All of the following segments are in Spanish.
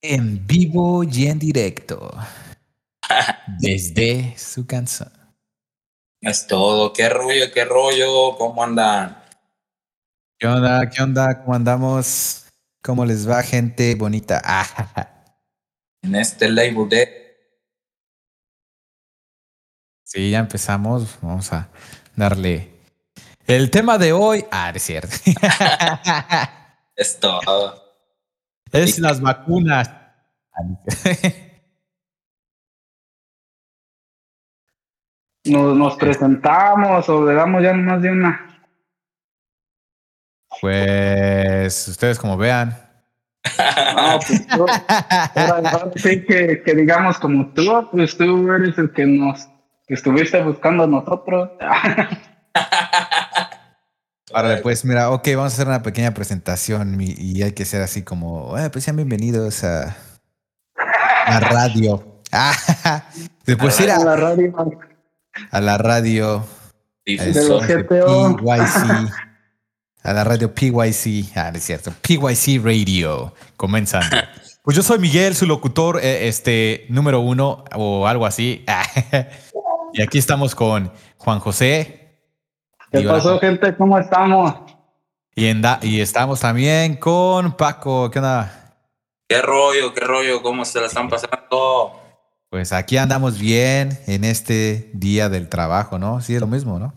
En vivo y en directo. Desde su canción. Es todo. ¿Qué rollo? ¿Qué rollo? ¿Cómo andan? ¿Qué onda? ¿Qué onda? ¿Cómo andamos? ¿Cómo les va, gente bonita? en este Label Day. Sí, ya empezamos. Vamos a darle el tema de hoy. Ah, es cierto. es todo. Es las vacunas. Nos, nos presentamos o le damos ya más de una. Pues ustedes como vean. No, pues sí que, que, digamos como tú, pues tú eres el que nos estuviste buscando a nosotros. Ahora, pues mira, ok, vamos a hacer una pequeña presentación y, hay que ser así como, pues sean bienvenidos a la radio. Después ir a, la radio. A la radio. De los GTO. PYC. A la radio PYC. Ah, es cierto. PYC Radio. Comenzando. Pues yo soy Miguel, su locutor, eh, este, número uno o algo así. y aquí estamos con Juan José. ¿Qué pasó, gente? ¿Cómo estamos? Y, y estamos también con Paco. ¿Qué onda? ¿Qué rollo? ¿Qué rollo? ¿Cómo se la están pasando? Pues aquí andamos bien en este día del trabajo, ¿no? Sí, es lo mismo, ¿no?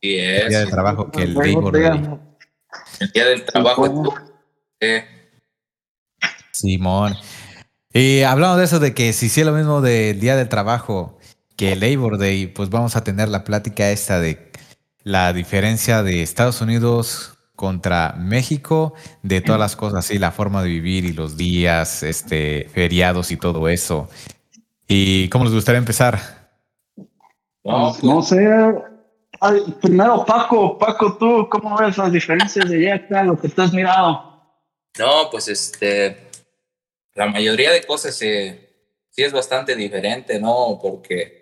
Sí, es. El día del trabajo que el Labor Day. El día del trabajo. Eh. Simón. Y hablando de eso, de que si sí es lo mismo del día del trabajo que el Labor Day, pues vamos a tener la plática esta de la diferencia de Estados Unidos contra México, de todas las cosas, y la forma de vivir y los días, este, feriados y todo eso. ¿Y cómo les gustaría empezar? No, pues, sé. primero, Paco, Paco, tú, ¿cómo ves las diferencias de allá lo que tú has mirado? No, pues este, la mayoría de cosas sí es bastante diferente, ¿no? Porque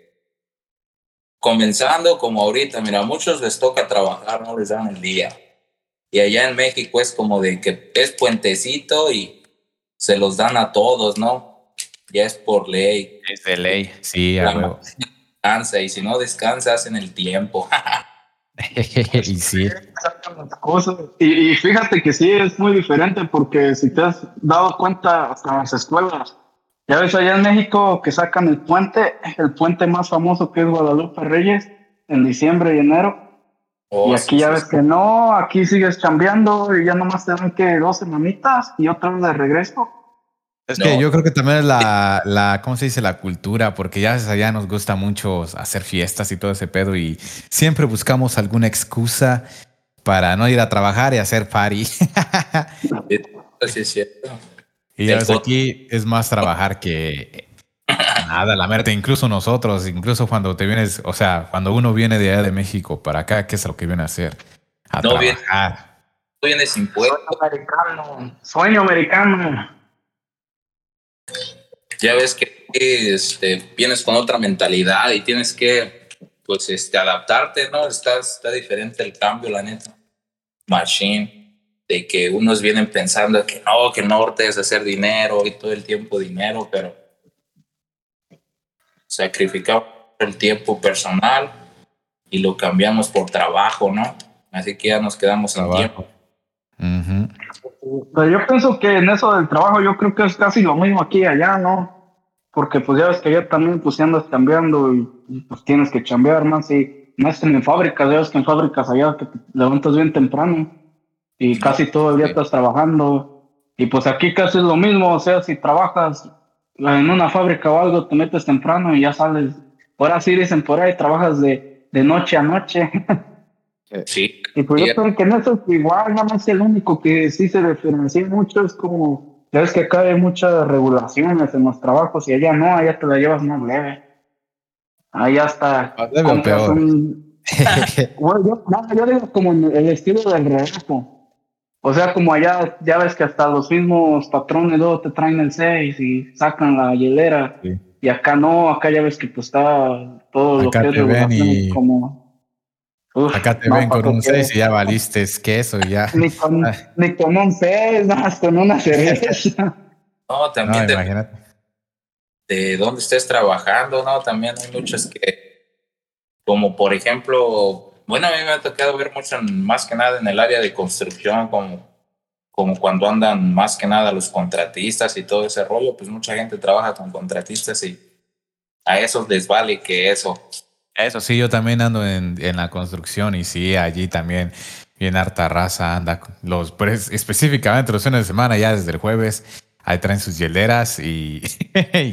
comenzando como ahorita, mira, a muchos les toca trabajar, no les dan el día. Y allá en México es como de que es puentecito y se los dan a todos, ¿no? Ya es por ley. Es de ley, sí, a Descansa y si no descansas en el tiempo. y sí. Y, y, fíjate que sí es muy diferente porque si te has dado cuenta hasta las escuelas, ya ves allá en México que sacan el puente, el puente más famoso que es Guadalupe Reyes, en diciembre y enero. Oh, y aquí ya ves que no, aquí sigues cambiando y ya nomás te dan que dos semanitas y otra vez de regreso. Es que yo creo que también es la, la, ¿cómo se dice? La cultura, porque ya allá nos gusta mucho hacer fiestas y todo ese pedo y siempre buscamos alguna excusa para no ir a trabajar y hacer party. Así es cierto. Y desde aquí es más trabajar que nada, la merte. Incluso nosotros, incluso cuando te vienes, o sea, cuando uno viene de allá de México para acá, ¿qué es lo que viene a hacer? A no trabajar. no sin Sueño americano. Sueño americano. Ya ves que este, vienes con otra mentalidad y tienes que, pues, este, adaptarte, ¿no? Está, está diferente el cambio, la neta. Machine de que unos vienen pensando que no, que norte es hacer dinero y todo el tiempo dinero, pero sacrificamos el tiempo personal y lo cambiamos por trabajo, ¿no? Así que ya nos quedamos sin tiempo. Pero yo pienso que en eso del trabajo yo creo que es casi lo mismo aquí y allá, ¿no? Porque pues ya ves que allá también pues andas cambiando y, pues tienes que chambear más y más en fábricas, ya ves que en fábricas allá que te levantas bien temprano y casi todo el día estás trabajando. Y pues aquí casi es lo mismo, o sea, si trabajas en una fábrica o algo, te metes temprano y ya sales. Ahora sí dicen por ahí, trabajas de, de noche a noche. Sí. Y pues yo creo que en eso es igual, nada más el único que sí se diferencia mucho es como, ya ves que acá hay muchas regulaciones en los trabajos y allá no, allá te la llevas más leve. Allá está. Un... bueno, yo, yo, digo como el estilo del resto. O sea, como allá, ya ves que hasta los mismos patrones luego te traen el 6 y sacan la hielera. Y acá no, acá ya ves que pues está todo lo que es y... como... acá te ven con un 6 y ya valiste queso y ya. Ni con, ni con un 6, nada más con una cerveza. No, también de, de dónde estés trabajando, ¿no? También hay muchos que, como por ejemplo, bueno, a mí me ha tocado ver mucho, más que nada en el área de construcción, como, como cuando andan más que nada los contratistas y todo ese rollo, pues mucha gente trabaja con contratistas y a esos les vale que eso. Eso sí, yo también ando en, en la construcción y sí, allí también bien harta raza anda, los, específicamente los fines de semana, ya desde el jueves, ahí traen sus hieleras y,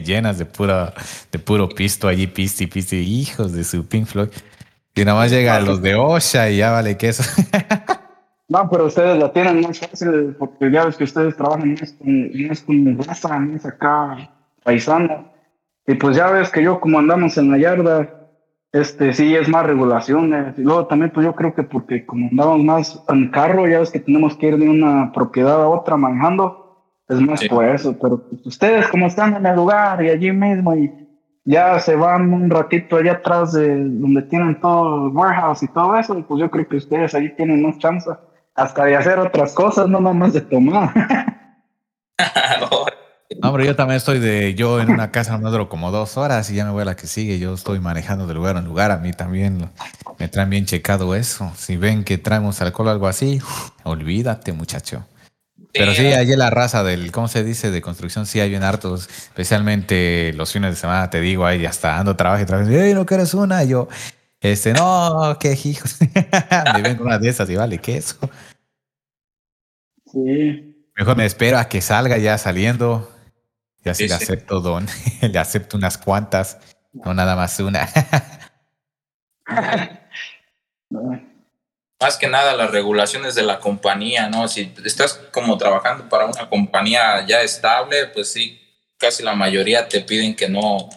llenas de puro, de puro pisto allí, pisti, pisti, hijos de su Pink Floyd. Y nada más llegan los de Osha y ya vale queso. No, pero ustedes la tienen más fácil porque ya ves que ustedes trabajan más con, más con raza, más acá paisana. Y pues ya ves que yo como andamos en la yarda, este sí es más regulaciones. Y luego también, pues yo creo que porque como andamos más en carro, ya ves que tenemos que ir de una propiedad a otra manejando, es más por eso. Pero pues, ustedes, como están en el lugar y allí mismo, y ya se van un ratito allá atrás de donde tienen todo el warehouse y todo eso, pues yo creo que ustedes allí tienen más chance hasta de hacer otras cosas, no más de tomar. No, pero yo también estoy de, yo en una casa me duro como dos horas y ya me voy a la que sigue. Yo estoy manejando de lugar en lugar. A mí también me traen bien checado eso. Si ven que traemos alcohol o algo así, olvídate, muchacho. Pero sí, allí la raza del, ¿cómo se dice? De construcción, sí hay bien hartos, especialmente los fines de semana, te digo, ahí hasta ando trabajo y trabajo, ¡Ey, no quieres una! Y yo, este, no, qué hijos. me ven con una de esas y vale, ¿qué eso? Sí. Mejor me espero a que salga ya saliendo, y así le acepto don, le acepto unas cuantas, no nada más una. más que nada las regulaciones de la compañía, ¿no? Si estás como trabajando para una compañía ya estable, pues sí, casi la mayoría te piden que no,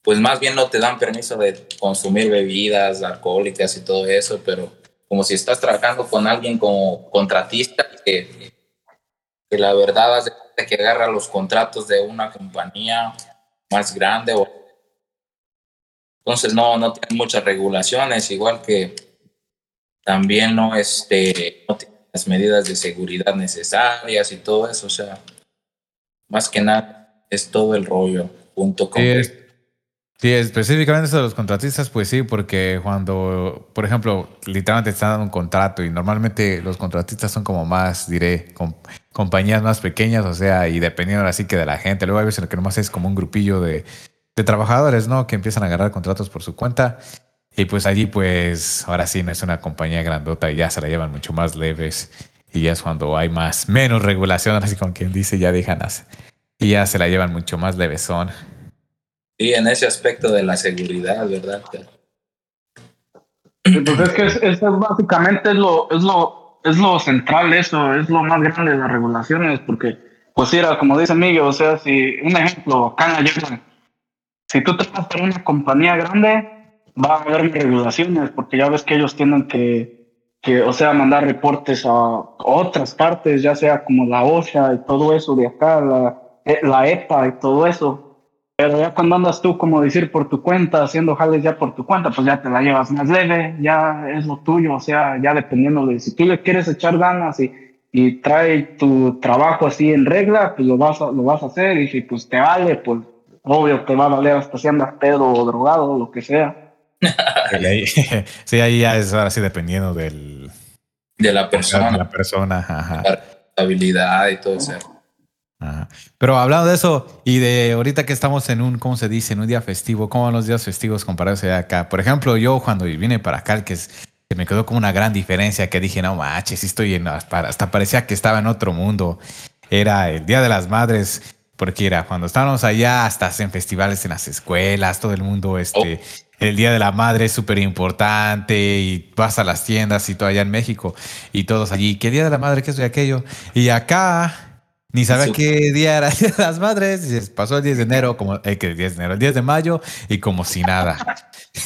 pues más bien no te dan permiso de consumir bebidas alcohólicas y todo eso, pero como si estás trabajando con alguien como contratista que, la verdad hace que agarra los contratos de una compañía más grande. Entonces no, no tiene muchas regulaciones, igual que también no, este, no tiene las medidas de seguridad necesarias y todo eso. O sea, más que nada es todo el rollo junto con... Sí, específicamente eso de los contratistas, pues sí, porque cuando, por ejemplo, literalmente te están dando un contrato y normalmente los contratistas son como más, diré, compañías más pequeñas, o sea, y dependiendo así que de la gente. Luego hay veces en que nomás es como un grupillo de, de trabajadores, ¿no? Que empiezan a agarrar contratos por su cuenta. Y pues allí, pues, ahora sí no es una compañía grandota y ya se la llevan mucho más leves. Y ya es cuando hay más, menos regulación, así como quien dice, ya dejan hacer. Y ya se la llevan mucho más levesón. Sí, en ese aspecto de la seguridad, ¿verdad? Pues es que eso básicamente es lo, es lo, es lo central, eso, es lo más grande de las regulaciones, porque, pues era como dice Miguel, o sea, si, un ejemplo, acá en si tú trabajas para una compañía grande, va a haber regulaciones, porque ya ves que ellos tienen que, que, o sea, mandar reportes a otras partes, ya sea como la OSHA y todo eso de acá, la, la EPA y todo eso. Pero ya cuando andas tú, como decir, por tu cuenta, haciendo jales ya por tu cuenta, pues ya te la llevas más leve, ya es lo tuyo, o sea, ya dependiendo de si tú le quieres echar ganas y, y trae tu trabajo así en regla, pues lo vas a, lo vas a hacer y si pues te vale, pues obvio te va a valer hasta si andas pedo o drogado o lo que sea. sí, ahí ya es ahora sí dependiendo del... De la persona. De la persona, ajá. La habilidad y todo eso. Pero hablando de eso y de ahorita que estamos en un, ¿cómo se dice? En un día festivo, ¿cómo van los días festivos comparados a acá? Por ejemplo, yo cuando vine para acá, que, es, que me quedó como una gran diferencia, que dije, no manches, estoy en, hasta parecía que estaba en otro mundo. Era el Día de las Madres, porque era cuando estábamos allá, hasta hacen festivales en las escuelas, todo el mundo, este, oh. El Día de la Madre es súper importante y vas a las tiendas y todo allá en México y todos allí, ¿qué Día de la Madre? ¿Qué es aquello? Y acá ni sabía qué día era las madres. pasó el 10 de enero, como eh, que el 10 de enero, el 10 de mayo, y como si nada.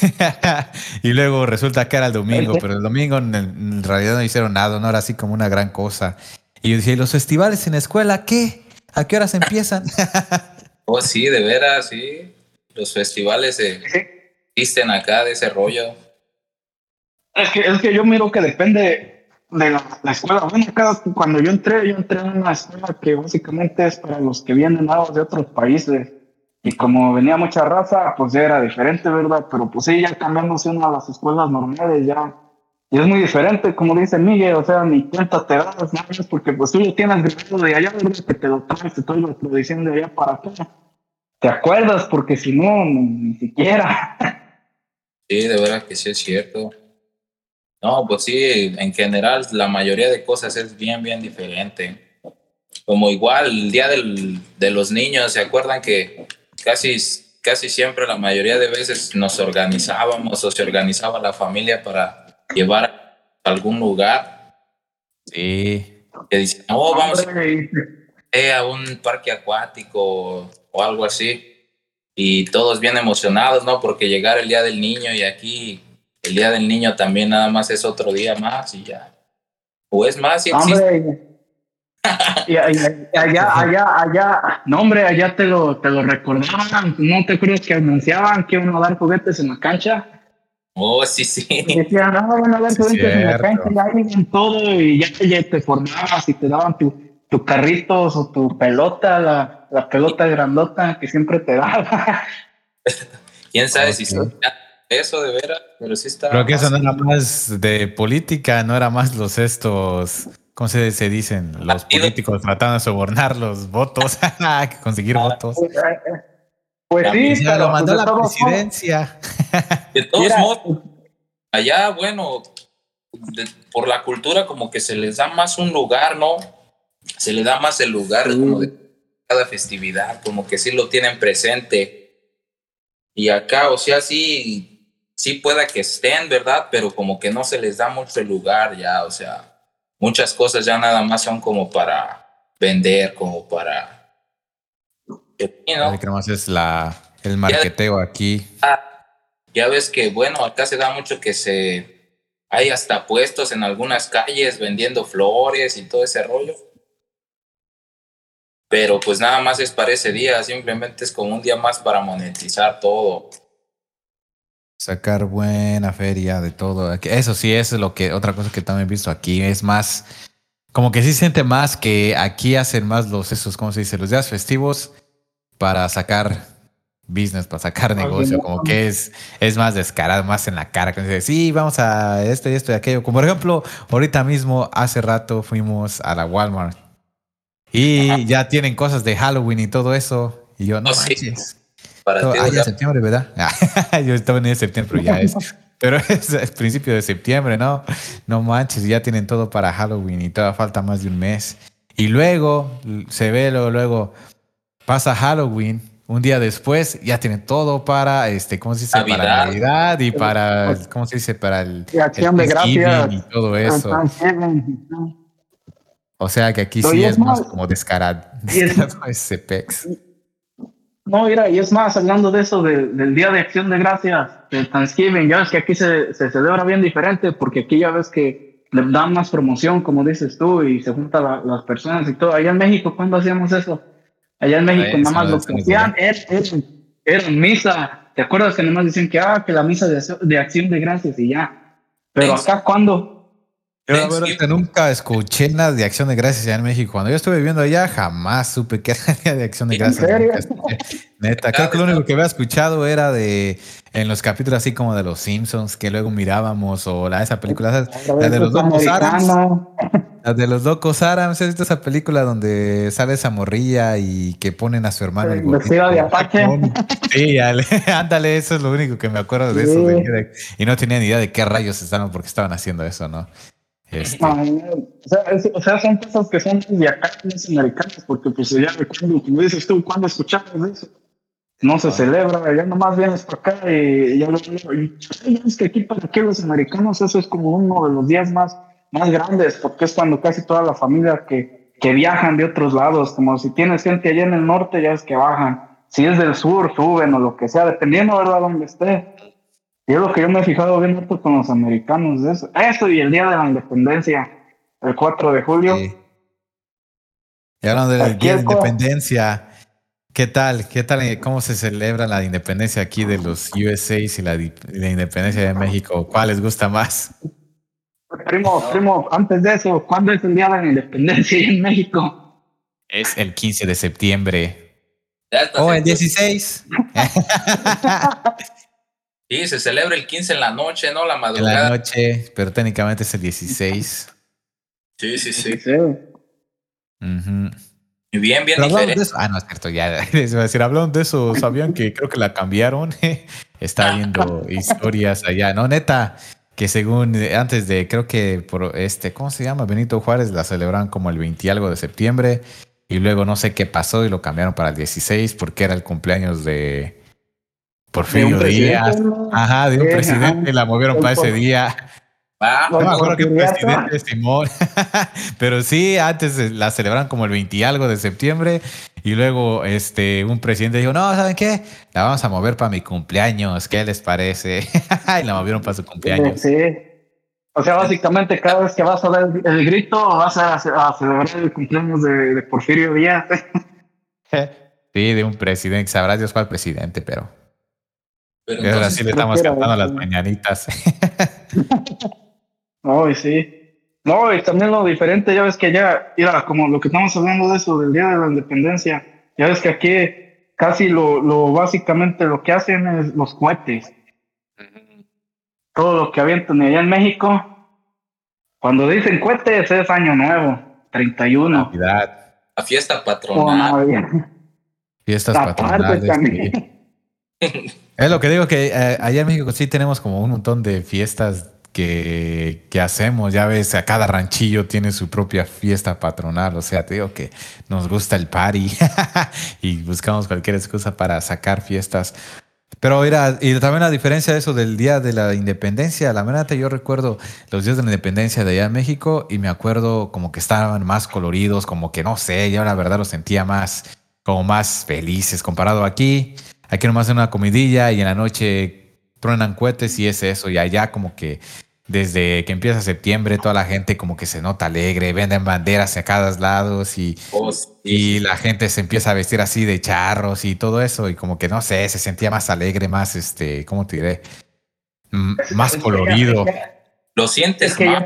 y luego resulta que era el domingo, pero el domingo en, realidad no hicieron nada, no era así como una gran cosa. Y yo decía, ¿y los festivales en la escuela qué? ¿A qué horas empiezan? oh, sí, de veras, sí. Los festivales existen acá de ese rollo. Es que, es que yo miro que depende de la, escuela. Bueno, cuando yo entré, yo entré en una escuela que básicamente es para los que vienen de otros países. Y como venía mucha raza, pues ya era diferente, ¿verdad? Pero pues sí, ya cambiándose una a las escuelas normales, ya. Y es muy diferente, como dice Miguel, o sea, ni cuenta te das, ¿no? porque pues tú lo tienes grabado de allá, ¿verdad? Que te lo traes, te estoy diciendo de allá para acá. ¿Te acuerdas? Porque si no, ni siquiera. Sí, de verdad que sí es cierto. No, pues sí, en general la mayoría de cosas es bien, bien diferente. Como igual el día del, de los niños, ¿se acuerdan que casi, casi siempre, la mayoría de veces nos organizábamos o se organizaba la familia para llevar a algún lugar? Sí. Que dicen, oh, vamos a un parque acuático o algo así. Y todos bien emocionados, ¿no? Porque llegar el día del niño y aquí el día del niño también nada más es otro día más y ya. O es más, si existe. y, allá, allá, allá, no hombre, allá te lo, te lo recordaban, ¿no te acuerdas que anunciaban que iban a dar juguetes en la cancha? Oh, sí, sí. decían, no, van a dar juguetes en la cancha, y ahí todo, y ya, ya te formabas y te daban tu, tu carritos o tu pelota, la, la pelota grandota que siempre te daba. ¿Quién sabe si eso de veras? Pero sí está. Creo que eso no era más de política, no era más los estos. ¿Cómo se, se dicen? Los políticos tratando de sobornar los votos, conseguir ah, votos. Pues, pues sí, pero lo mandó pues, la presidencia. De todos modos, allá, bueno, por la cultura como que se les da más un lugar, ¿no? Se le da más el lugar como de cada festividad, como que sí lo tienen presente. Y acá, o sea, sí, sí pueda que estén, ¿verdad? Pero como que no se les da mucho el lugar ya, o sea, muchas cosas ya nada más son como para vender, como para... ¿no? más es la, el marketeo aquí. ya ves que, bueno, acá se da mucho que se... Hay hasta puestos en algunas calles vendiendo flores y todo ese rollo pero pues nada más es para ese día, simplemente es como un día más para monetizar todo. Sacar buena feria de todo. Eso sí es lo que, otra cosa que también he visto aquí, es más, como que sí siente más que aquí hacen más los, esos, ¿cómo se dice? Los días festivos para sacar business, para sacar negocio, como que es, es más descarado, más en la cara, que dice, sí, vamos a esto y esto y aquello. Como por ejemplo, ahorita mismo, hace rato fuimos a la Walmart y ya tienen cosas de Halloween y todo eso. Y yo, no, oh, manches. Para ah, ya septiembre, ¿verdad? yo estaba en septiembre, pero ya es. Pero es, el principio de septiembre, ¿no? No manches, ya tienen todo para Halloween y todavía falta más de un mes. Y luego se ve, luego, luego pasa Halloween. Un día después ya tienen todo para, este, ¿cómo se dice? Para Navidad y para, ¿cómo se dice? Para el, el y todo eso. O sea que aquí sí es, más, como descarado, ese pex. No, mira, y es más, hablando de eso, del Día de Acción de Gracias, del Thanksgiving, ya ves que aquí se, se celebra bien diferente, porque aquí ya ves que le dan más promoción, como dices tú, y se juntan las personas y todo. Allá en México, ¿cuándo hacíamos eso? Allá en México, nada más lo que hacían era, misa. ¿Te acuerdas que nada más dicen que, ah, que la misa de, de Acción de Gracias y ya? Pero acá, ¿cuándo? Yo nunca escuché nada de acción de gracias allá en México. Cuando yo estuve viviendo allá, jamás supe que era de acción de gracias. Neta, creo que lo único que había escuchado era de en los capítulos así como de los Simpsons que luego mirábamos o la esa película, la de los locos Adams. La de los locos Adams, ¿has visto esa película donde sale esa morrilla y que ponen a su hermano el de Apache. Sí, ándale, eso es lo único que me acuerdo de eso. y no tenía ni idea de qué rayos estaban porque estaban haciendo eso, ¿no? Este. o, sea, son cosas que son de acá, los americanos, porque pues ya recuerdo, como dices tú, cuando escuchamos eso, no se celebra, ya nomás vienes para acá y ya lo y, es que aquí para aquí los americanos eso es como uno de los días más, más grandes, porque es cuando casi toda la familia que, que viajan de otros lados, como si tienes gente allá en el norte, ya es que bajan, si es del sur, suben o lo que sea, dependiendo, ¿verdad?, donde esté. Y es lo que yo me he fijado bien mucho con los americanos. Eso, eso y el Día de la Independencia, el 4 de julio. Y hablando del Día de Independencia, ¿qué tal? ¿Qué tal? ¿Cómo se celebra la independencia aquí de los USA y la, la independencia de México? ¿Cuál les gusta más? Primo, primo, antes de eso, ¿cuándo es el día de la independencia en México? Es el 15 de septiembre. O oh, el 16. sí, se celebra el 15 en la noche, ¿no? La madrugada. En la noche, pero técnicamente es el 16. Sí, sí, sí. sí. Bien, bien diferente. ah, no, es cierto, ya les iba a decir, hablando de eso, ¿sabían que creo que la cambiaron? Está viendo historias allá, ¿no? Neta, que según eh, antes de, creo que por este, ¿cómo se llama? Benito Juárez la celebran como el 20 y algo de septiembre y luego no sé qué pasó y lo cambiaron para el 16 porque era el cumpleaños de Porfirio Díaz. Ajá, de un presidente, la movieron para ese día. Ah, no me acuerdo qué presidente Simón. Pero sí, antes la celebraron como el 20 y algo de septiembre. Y luego este, un presidente dijo, no, ¿saben qué? La vamos a mover para mi cumpleaños. ¿Qué les parece? y la movieron para su cumpleaños. Sí. O sea, básicamente cada vez que vas a dar el, grito, vas a, celebrar el cumpleaños de, Porfirio Díaz. sí, de un presidente. Sabrás Dios cuál presidente, pero... Pero ahora sí le estamos cantando las mañanitas. No, sí. No, y también lo diferente, ya ves que ya, mira, como lo que estamos hablando de eso, del Día de la Independencia, ya ves que aquí casi lo, lo básicamente lo que hacen es los cohetes. Todo lo que avientan allá en México, cuando dicen cohetes es año nuevo, 31. Navidad. La fiesta patronal. Fiestas patronales. es lo que digo que eh, allá en México sí tenemos como un montón de fiestas que, hacemos. Ya ves, a cada ranchillo tiene su propia fiesta patronal. O sea, te digo que nos gusta el party y buscamos cualquier excusa para sacar fiestas. Pero mira, y también la diferencia de eso del Día de la Independencia, la verdad yo recuerdo los días de la Independencia de allá en México y me acuerdo como que estaban más coloridos, como que no sé, yo la verdad los sentía más, como más felices comparado aquí. Aquí nomás en una comidilla y en la noche truenan cohetes y es eso. Y allá como que desde que empieza septiembre toda la gente como que se nota alegre, venden banderas a cada lados y, oh, y la gente se empieza a vestir así de charros y todo eso y como que no sé, se sentía más alegre, más este, ¿cómo te diré? más colorido. Lo sientes más.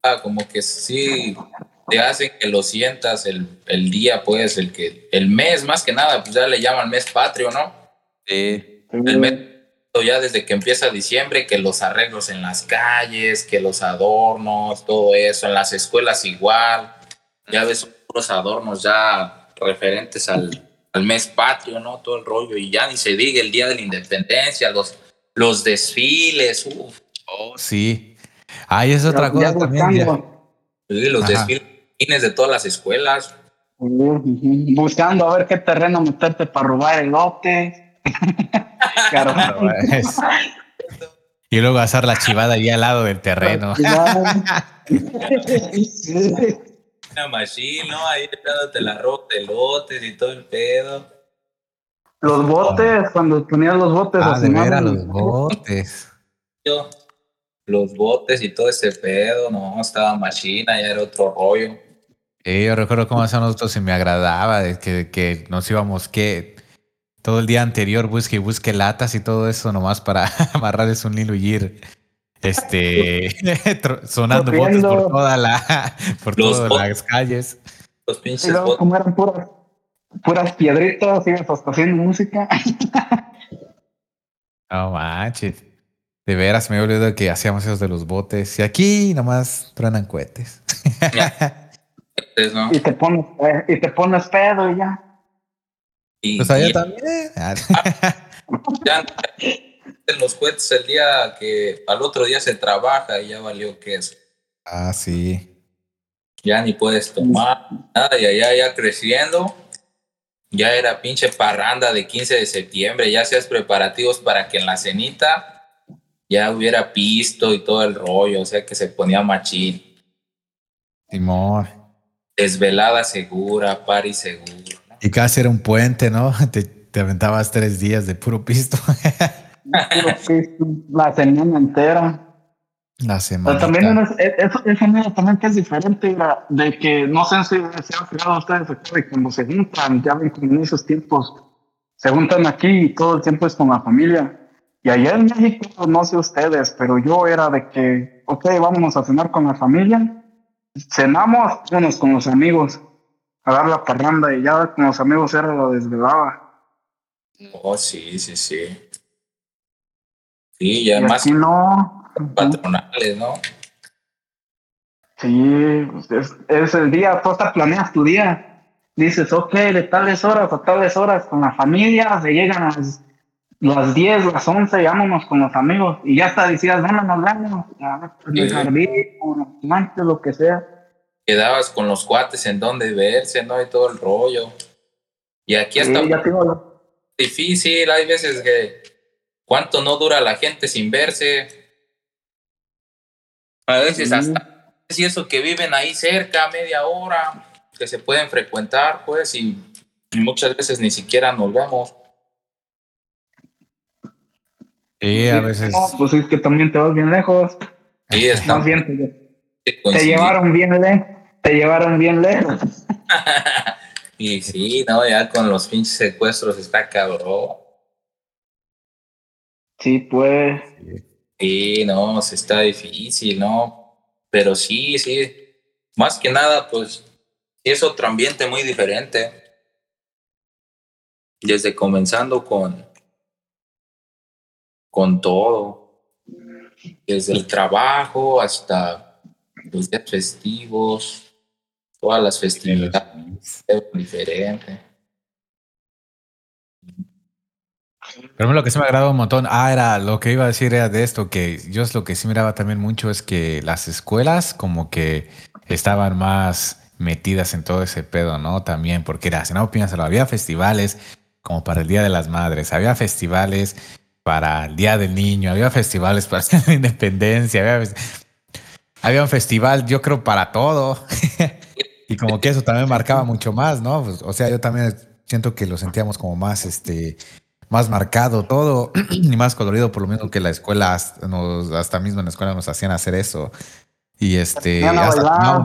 Ah, como que sí te hacen que lo sientas el, el, día, pues, el que, el mes, más que nada, pues ya le llaman mes patrio, ¿no? Sí. El mes ya desde que empieza diciembre, que los arreglos en las calles, que los adornos, todo eso, en las escuelas igual, ya ves otros adornos ya referentes al, al mes patrio, ¿no? Todo el rollo, y ya ni se diga el Día de la Independencia, los, los desfiles, uff. Oh, sí. Ahí es otra cosa también. los desfiles de todas las escuelas. Buscando a ver qué terreno meterte para robar el lote. y luego hacer la chivada ahí al lado del terreno. Una machine, ¿no? Ahí te la ropa de lotes y todo el pedo. Los botes, cuando ponían los botes. Ah, de veras, los botes. Los botes y todo ese pedo, no, estaba machina, ya era otro rollo. yo recuerdo cómo hacíamos nosotros y me agradaba, de que, que nos íbamos, que todo el día anterior busque y busque latas y todo eso nomás para amarrarles un hilo y ir este sonando botes por toda la por todas las calles. Los pinches y luego, como eran puras, puras piedritas, ibas hasta haciendo música. No manches. De veras me he olvidado que hacíamos esos de los botes. Y aquí nomás truenan cohetes. y te pones, y te pones pedo y ya. pues allá también. ya, en los cohetes el día que al otro día se trabaja y ya valió queso. Ah, sí. Ya ni puedes tomar nada, y allá ya creciendo. Ya era pinche parranda de 15 de septiembre, ya seas preparativos para que en la cenita ya hubiera pisto y todo el rollo, o sea que se ponía machín. Timor. Desvelada segura, pari seguro. Y casi era un puente, ¿no? Te, te aventabas tres días de puro pisto. puro pisto, la semana entera. La semana. también es, eso, eso también que es diferente de que no sé si se han fijado ustedes de cuando se juntan, ya ven como en esos tiempos, se juntan aquí y todo el tiempo es con la familia. Y allá en México, no sé ustedes, pero yo era de que ok, vámonos a cenar con la familia. Cenamos, vámonos con los amigos a dar la parranda y ya con los amigos era lo desvelaba. Oh, sí, sí, sí. Sí, ya Y más aquí no. patronales, ¿no? Sí, pues, es, es el día, tú hasta planeas tu día. Dices, ok, de tales horas a tales horas con la familia, se llegan a las, las 10, las 11, vámonos con los amigos. Y ya hasta decías, ¿dónde nos vemos? Ah, En el jardín, o el monte, lo que sea. Quedabas con los cuates en donde verse, ¿no? Y todo el rollo. Y aquí hasta Sí, tengo, difícil, hay veces que cuánto no dura la gente sin verse. A veces Sí. hasta si eso que viven ahí cerca, media hora, que se pueden frecuentar, pues, y, y muchas veces ni siquiera nos vemos. Sí, a veces. No, pues es que también te vas bien lejos. Sí, está Más bien, te, llevaron bien lejos. Te llevaron bien lejos. y sí, no, ya con los pinches secuestros está cabrón. Sí, pues. Sí, no, se está difícil, ¿no? Pero sí, sí. Más que nada, pues, sí es otro ambiente muy diferente. Desde comenzando con, con todo. Desde el trabajo hasta los días festivos, todas las festividades es diferente. Pero lo que sí me agradó un montón, ah, era lo que iba a decir era de esto, que yo es lo que sí miraba también mucho es que las escuelas como que estaban más metidas en todo ese pedo, ¿no? También, porque era, si no piénsalo, había festivales como para el Día de las Madres, había festivales para el Día del Niño, había festivales para la independencia, había, había un festival, yo creo, para todo. y como que eso también marcaba mucho más, ¿no? Pues, o sea, yo también siento que lo sentíamos como más, este, más marcado todo y más colorido, por lo mismo que la escuela, hasta, nos, hasta mismo en la escuela nos hacían hacer eso. Y este, Ponían a bailar,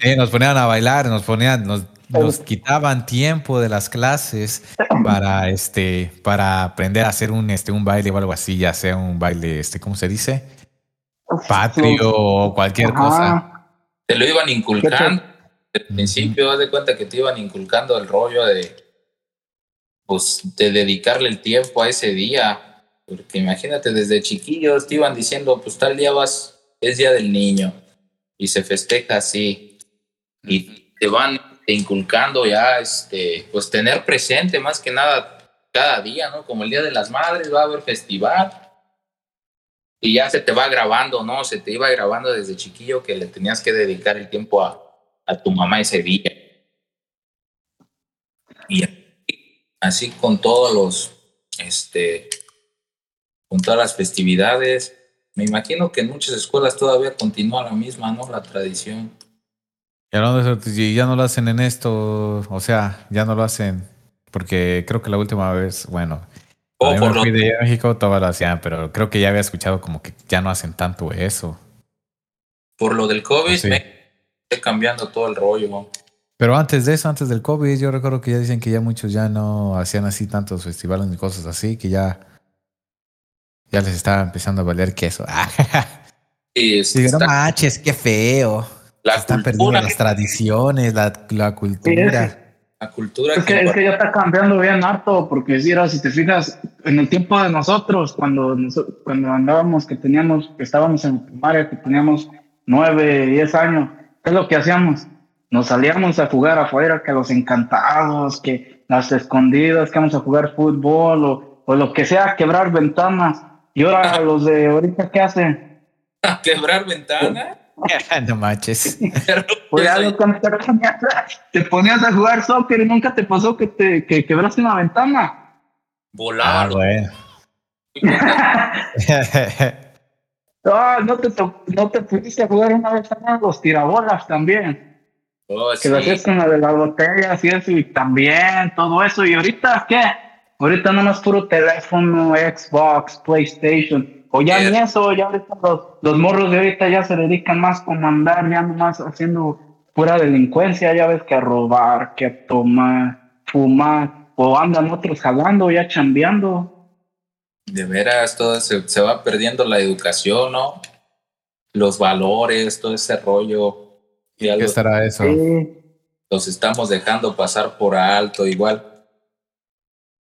eh, nos ponían a bailar, nos ponían, nos, nos quitaban tiempo de las clases para este, para aprender a hacer un, este, un baile o algo así, ya sea un baile, este, ¿cómo se dice? Patrio o cualquier Ajá. cosa. Te lo iban inculcando. Al principio, haz de cuenta que te iban inculcando el rollo de, pues, de dedicarle el tiempo a ese día. Porque imagínate, desde chiquillos te iban diciendo, pues tal día vas, es día del niño. Y se festeja así. Y te van inculcando ya, este, pues tener presente más que nada cada día, ¿no? Como el Día de las Madres va a haber festival. Y ya se te va grabando, ¿no? Se te iba grabando desde chiquillo que le tenías que dedicar el tiempo a, a tu mamá ese día. Y así con todos los, este, con todas las festividades. Me imagino que en muchas escuelas todavía continúa la misma, ¿no? La tradición. Y hablando de eso, ya no lo hacen en esto, o sea, ya no lo hacen, porque creo que la última vez, bueno, O cuando yo por fui de México todavía lo hacían, pero creo que ya había escuchado como que ya no hacen tanto eso. por lo del COVID, Sí. me está cambiando todo el rollo. Pero antes de eso, antes del COVID, yo recuerdo que ya dicen que ya muchos ya no hacían así tantos festivales ni cosas así, que ya, ya les estaba empezando a valer queso. Y Sí, no manches, qué feo. La Se están perdiendo las tradiciones, la, la cultura. la cultura Es que, es que ya está cambiando bien harto, porque si, era, si te fijas, en el tiempo de nosotros, cuando, cuando andábamos, que teníamos, que estábamos en primaria, que teníamos nueve, diez años, ¿qué es lo que hacíamos? Nos salíamos a jugar afuera, que los encantados, que las escondidas, que vamos a jugar fútbol o, o lo que sea, quebrar ventanas. Y ahora los de ahorita, ¿qué hacen? quebrar ventanas. no manches. Te ponías, te a jugar soccer y nunca te pasó que te que quebraste una ventana. Ah, Volar. bueno. Ah, no te, to- no te pudiste jugar una vez también los tirabolas también. Oh, Que sí. lo hacías con la de las botellas y eso, y también todo eso. ¿Y ahorita qué? Ahorita nomás puro teléfono, Xbox, PlayStation. O ya Eh. ni eso, ya ahorita los, los morros de ahorita ya se dedican más a andar, ya nomás haciendo pura delincuencia. Ya ves que a robar, que a tomar, fumar. O andan otros jalando, ya chambeando. De veras, todo se, se va perdiendo la educación, ¿no? los valores, todo ese rollo. ¿Qué estará eso? Los estamos dejando pasar por alto, igual.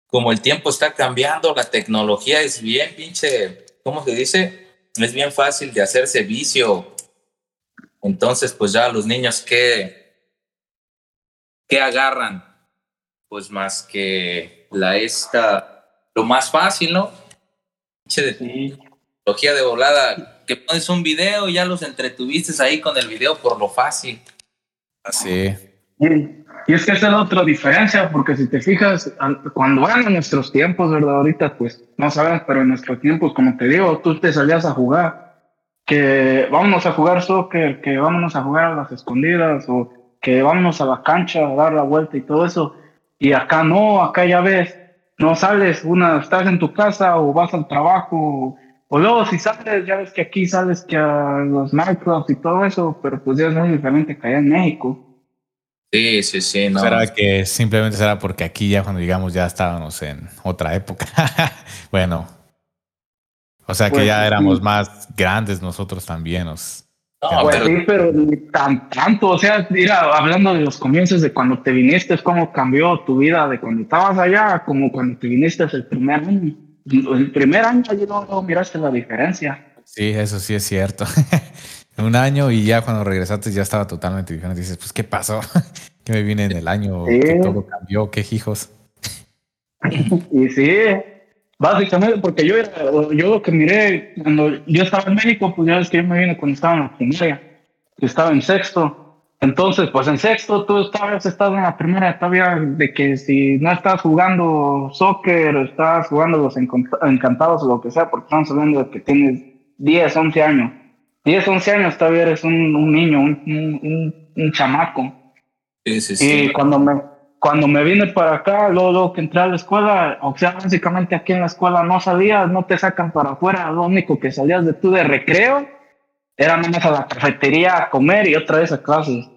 Como el tiempo está cambiando, la tecnología es bien pinche, ¿cómo se dice? Es bien fácil de hacerse vicio. Entonces, pues ya los niños, ¿qué, qué agarran? Pues más que la esta, lo más fácil, ¿no? De tecnología de volada que pones un video y ya los entretuviste ahí con el video por lo fácil. Así. Y es que esa es la otra diferencia, porque si te fijas, cuando eran nuestros tiempos, ¿verdad? Ahorita, pues no sabes, pero en nuestros tiempos, como te digo, tú te salías a jugar, que vámonos a jugar soccer, que vámonos a jugar a las escondidas, o que vámonos a la cancha a dar la vuelta y todo eso. Y acá no, acá ya ves, no sales, una, estás en tu casa o vas al trabajo o luego si sales, ya ves que aquí sales que a los nightclubs y todo eso, pero pues ya es muy diferente que allá en México. Sí, sí, sí. No. Será que simplemente será porque aquí ya cuando llegamos ya estábamos en otra época. bueno. O sea que pues ya éramos más grandes nosotros también. Nos, no, pues sí, pero tan tanto. O sea, mira, hablando de los comienzos de cuando te viniste, es cómo cambió tu vida de cuando estabas allá, como cuando te viniste el primer año el primer año no, miraste la diferencia. Sí, eso sí es cierto. un año y ya cuando regresaste ya estaba totalmente diferente. Dices, pues, ¿qué pasó? ¿Qué me viene en el año? Que todo cambió, qué hijos. y sí, básicamente porque yo yo lo que miré cuando yo estaba en México, pues ya ves que yo me vine cuando estaba en la primaria, estaba en sexto. Entonces, pues en sexto tú estabas, estás en la primera todavía de que si no estás jugando soccer, estás jugando los encantados o lo que sea, porque estamos hablando de que tienes 10, 11 años. 10, 11 años todavía eres un, un niño, un, un, un, chamaco. Sí, sí, sí. Y cuando me, cuando me vine para acá, luego, luego, que entré a la escuela, o sea, básicamente aquí en la escuela no salías, no te sacan para afuera, lo único que salías de tú de recreo era menos a la cafetería a comer y otra vez a clases.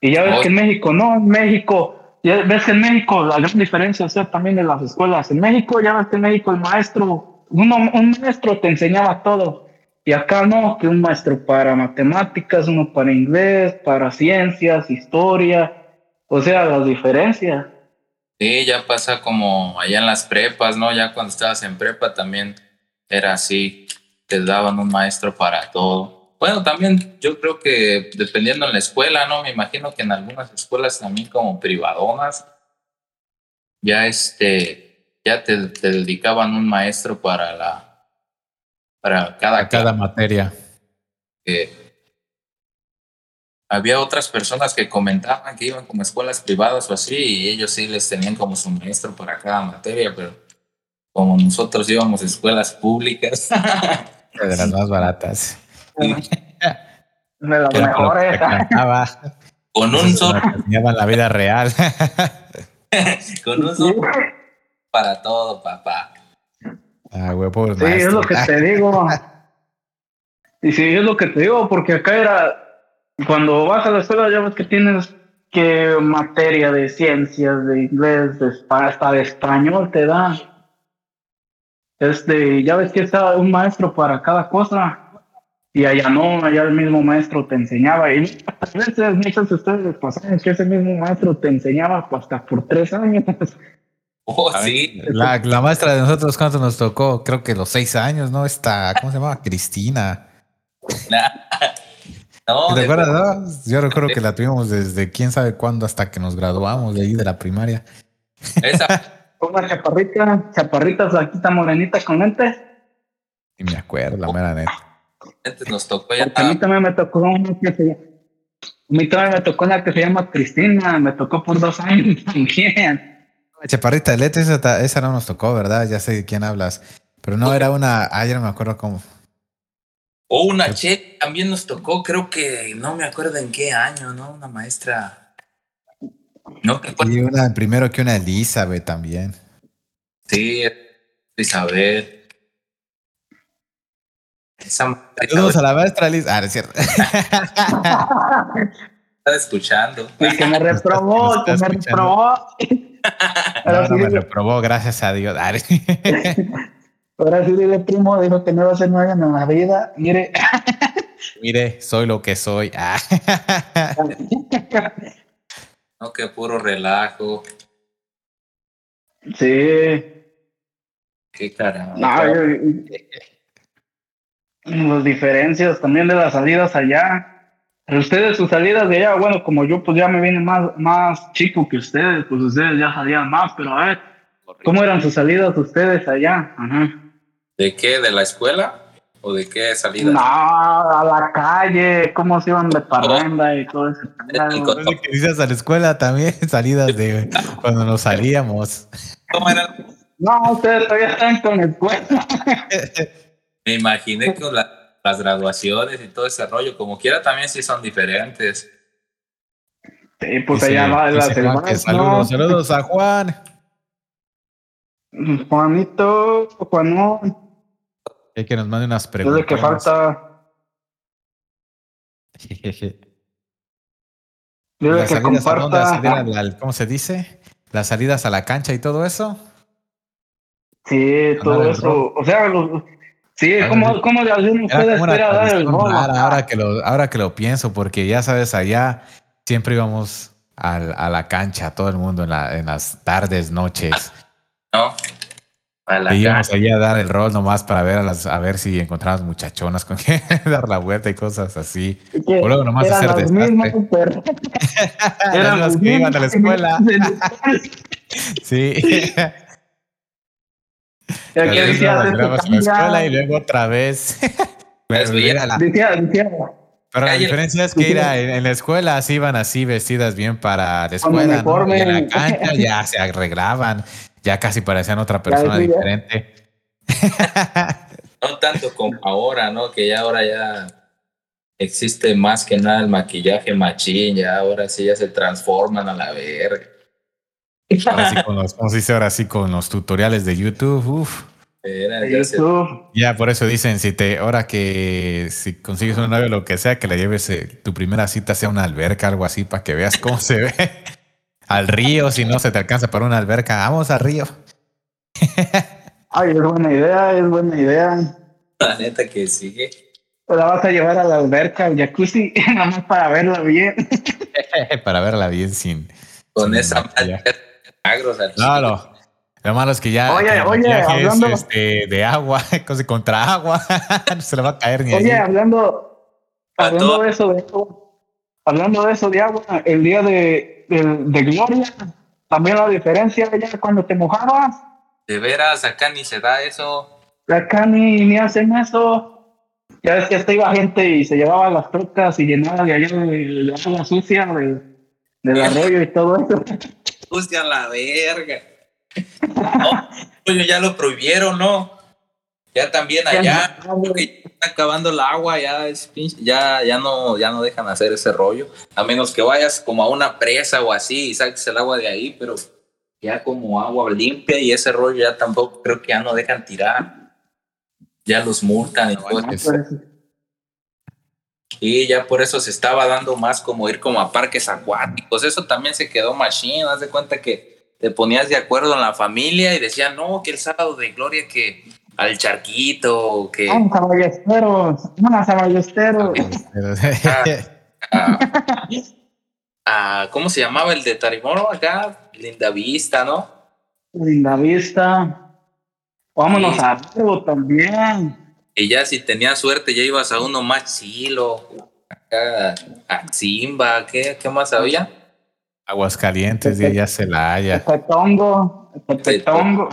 Y ya ves que en México, no, en México, ya ves que en México la gran diferencia es también de las escuelas. En México, ya ves que en México el maestro, uno, un maestro te enseñaba todo. Y acá no, que un maestro para matemáticas, uno para inglés, para ciencias, historia, o sea, las diferencias. Sí, ya pasa como allá en las prepas, ¿no? Ya cuando estabas en prepa también era así te daban un maestro para todo. Bueno, también yo creo que dependiendo en la escuela, ¿no? Me imagino que en algunas escuelas también como privadonas, ya este, ya te, dedicaban un maestro para la, para cada, cada materia. había otras personas que comentaban que iban como escuelas privadas o así, y ellos sí les tenían como su maestro para cada materia, pero como nosotros íbamos a escuelas públicas, De las más baratas. De las mejores. Con un solo. la vida real. Con un solo. Para todo, papá. Ah, huevo. Sí, es lo que te digo. Y sí, es lo que te digo, porque acá era. Cuando vas a la escuela, ya ves que tienes que materia de ciencias, de inglés, de, hasta de español te dan. Este, ya ves que estaba un maestro para cada cosa. Y allá no, allá el mismo maestro te enseñaba. Y a veces de ustedes pasaron que ese mismo maestro te enseñaba hasta por tres años. Oh, sí. La, la, maestra de nosotros, ¿cuánto nos tocó? Creo que los seis años, ¿no? Esta, ¿cómo se llamaba? Cristina. no, ¿Te acuerdas, no? Yo recuerdo que la tuvimos desde quién sabe cuándo hasta que nos graduamos de ahí de la primaria. Esa. Una chaparrita, chaparrita, está morenita con lentes. Y me acuerdo, la mera neta. Lentes nos tocó ya. A mí también me tocó una que se a mí también me tocó una que se llama Cristina, me tocó por dos años también. Chaparrita de lentes, esa, esa no nos tocó, ¿verdad? Ya sé de quién hablas. Pero no, era una, ah, ya no me acuerdo cómo. O una Che también nos tocó, creo que no me acuerdo en qué año, ¿no? Una maestra no, y una primero que una Elizabeth también. Sí, Elizabeth. Saludos a la maestra Liz. Ah, es cierto. Está escuchando. Y que me reprobó, que me reprobó. No, no me reprobó, gracias a Dios. Ahora sí dile primo, dijo que no va a ser nueva en la vida. Mire. Mire, soy lo que soy. Ah. no, que puro relajo. Sí. Qué carajo. No, las diferencias también de las salidas allá. Ustedes sus salidas de allá, bueno, como yo pues ya me viene más, más chico que ustedes, pues ustedes ya salían más, pero a ver, ¿cómo eran sus salidas ustedes allá? ¿De qué? ¿De la escuela? ¿O de qué salida? No, a la calle, cómo se iban de parranda y todo eso. que dices a la escuela también, salidas de cuando nos salíamos. ¿Cómo eran? No, ustedes todavía están con la escuela. Me imaginé que las graduaciones y todo ese rollo, como quiera, también sí son diferentes. Sí, pues allá va la semana. Saludos, saludos a Juan. Juanito, Juanón. Hay que nos mande unas preguntas. que falta. Dile que comparta. ¿Cómo se dice? Las salidas a la cancha y todo eso. Sí, todo eso. O sea, los, Sí, ¿cómo, cómo de alguno puede esperar dar el gol? Ahora, que lo, ahora que lo pienso, porque ya sabes, allá siempre íbamos a, a la cancha, todo el mundo en, la, en las tardes, noches. No. A íbamos allá a dar el rol nomás para ver a, las, a ver si encontramos muchachonas con que dar la vuelta y cosas así. O luego nomás hacer desastre. Eran los que iban a la escuela. sí. Decía, la escuela y luego otra vez. Pero, la, pero la diferencia es que ir en, la escuela así iban así vestidas bien para la escuela. ¿no? Y en la cancha ya se arreglaban, ya casi parecían otra persona diferente. no tanto como ahora, ¿no? Que ya ahora ya existe más que nada el maquillaje machín, ya ahora sí ya se transforman a la verga. Ahora sí con los, ¿cómo se dice ahora sí con los tutoriales de YouTube? Uf. ya, por eso dicen, si te, ahora que si consigues un novio lo que sea, que le lleves eh, tu primera cita sea una alberca, algo así, para que veas cómo se ve. al río, si no se te alcanza para una alberca, vamos al río. Ay, es buena idea, es buena idea. La neta que sigue. la vas a llevar a la alberca, al jacuzzi, nada más para verla bien. para verla bien sin. Con esa Claro. Lo malo es que ya oye, oye, hablando, este, de agua, cosas contra agua, no se le va a caer ni Oye, hablando, hablando de eso, de hablando de eso de agua, el día de, de, Gloria, también la diferencia ya cuando te mojabas. De veras, acá ni se da eso. Acá ni, ni hacen eso. Ya ves que hasta iba gente y se llevaba las trocas y llenaba de allá de, agua sucia del arroyo y todo eso a la verga. No, pues ya lo prohibieron, ¿no? Ya también allá, está acabando el agua, ya ya, ya no, ya no dejan hacer ese rollo. A menos que vayas como a una presa o así y saques el agua de ahí, pero ya como agua limpia y ese rollo ya tampoco creo que ya no dejan tirar. Ya los multan y todo eso. Y ya por eso se estaba dando más como ir como a parques acuáticos. Eso también se quedó machine. Haz de cuenta que te ponías de acuerdo en la familia y decían, no, que el sábado de gloria, que al charquito, que. Ah, caballesteros, no, caballesteros. Ah, ah, ¿Cómo se llamaba el de Tarimoro acá? Linda Vista, ¿no? Linda Vista. Vámonos a algo también. Y ya si tenías suerte, ya ibas a uno más chilo, a Zimba, ¿qué, qué más había? Aguascalientes, ya, ya se la haya. Petongo, Petongo.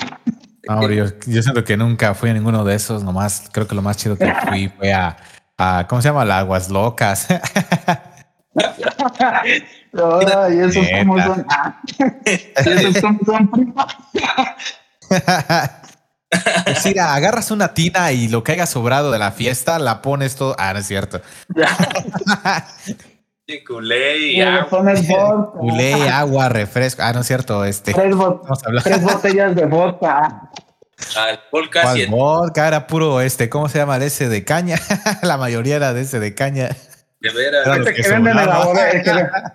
No, yo, yo siento que nunca fui a ninguno de esos, nomás creo que lo más chido que fui fue a, a ¿cómo se llama? Las Aguas Locas. no, y esos como son. esos como son Pues mira, agarras una tina y lo que haya sobrado de la fiesta, la pones todo. Ah, no es cierto. y culé y agua. Culé, agua, refresco. Ah, no es cierto. Este, tres, botellas de vodka. Alcohol casi. vodka era puro este, ¿cómo se llama ese de caña? la mayoría era de ese de caña. De veras. Este que, venden en la.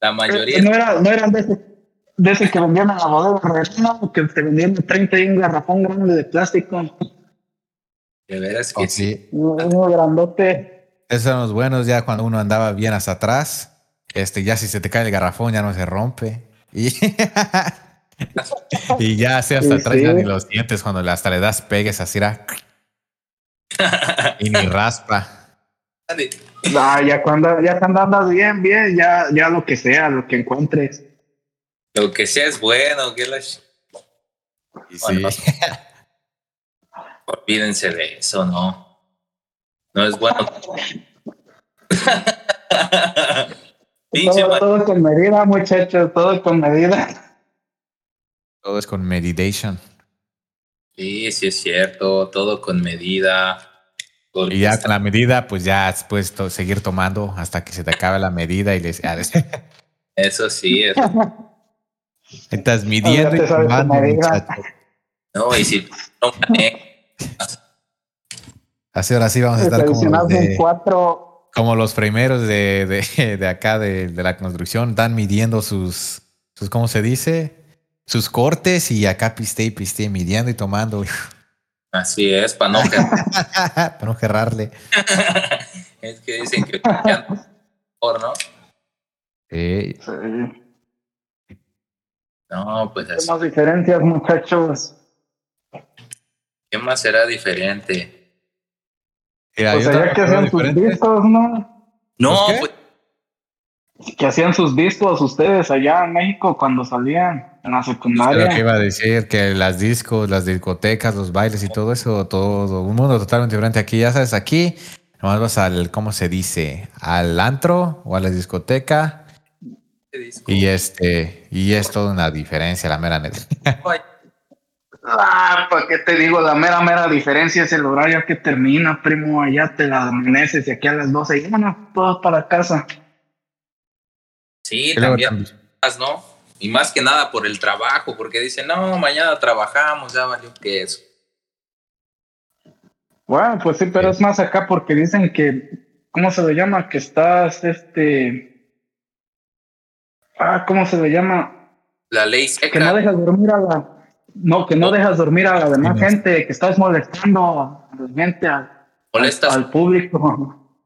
La mayoría. No, era, no eran de ese de ese que vendían a la bodega que te vendían 30 y un garrafón grande de plástico. De veras que oh, sí. Uno, grandote. Esos eran los buenos, ya cuando uno andaba bien hasta atrás. Este, ya si se te cae el garrafón, ya no se rompe. Y, y ya así hasta atrás sí. ya ni los dientes cuando hasta le das pegues así era. y ni raspa. Ah, ya cuando, ya cuando andas bien, bien, ya, ya lo que sea, lo que encuentres. Lo que sea es bueno, que la Y Bueno, sí. olvídense de eso, ¿no? No es bueno. Todo, todo con medida, muchachos, todo con medida. Todo es con meditation. Sí, sí es cierto, todo con medida. Y ya está- con la medida, pues ya puedes to- seguir tomando hasta que se te acabe la medida y les Eso sí, es- estás midiendo y tomando, muchacho. no, y si no Así ahora sí vamos a estar como los, de- cuatro. como los primeros de, de, de acá de, de la construcción, están midiendo sus, sus, ¿cómo se dice? Sus cortes y acá piste y piste, midiendo y tomando así es, para no para no gerrarle. Es que dicen que mejor, ¿no? Sí. Sí. No, pues así. Tenemos diferencias, muchachos. ¿Qué más será diferente? Mira, Pues también que hacían sus discos, ¿no? No, qué? pues Que hacían sus discos ustedes allá en México cuando salían en la Es lo que secundaria. iba a decir, que las discos, las discotecas, los bailes y todo eso, todo, un mundo totalmente diferente aquí. Ya sabes, aquí nomás vas al, ¿cómo se dice? Al antro o a la discoteca ¿qué disco? y este, y es toda una diferencia, la mera neta. Ah, pues qué te digo, la mera, mera diferencia es el horario que termina, primo. Allá te la amaneces y aquí a las 12 y bueno, todos para casa. Sí, también, también- más, ¿no? Y más que nada por el trabajo, porque dicen, no, mañana trabajamos, ya valió que eso. Bueno, pues sí, pero es más acá porque dicen que, ¿cómo se le llama? Que estás, este... Ah, ¿cómo se le llama? La ley Que no seca, dejas dormir a la... No, que no dejas dormir a la demás Sí, gente, que estás molestando a la gente, al, molestas, al público.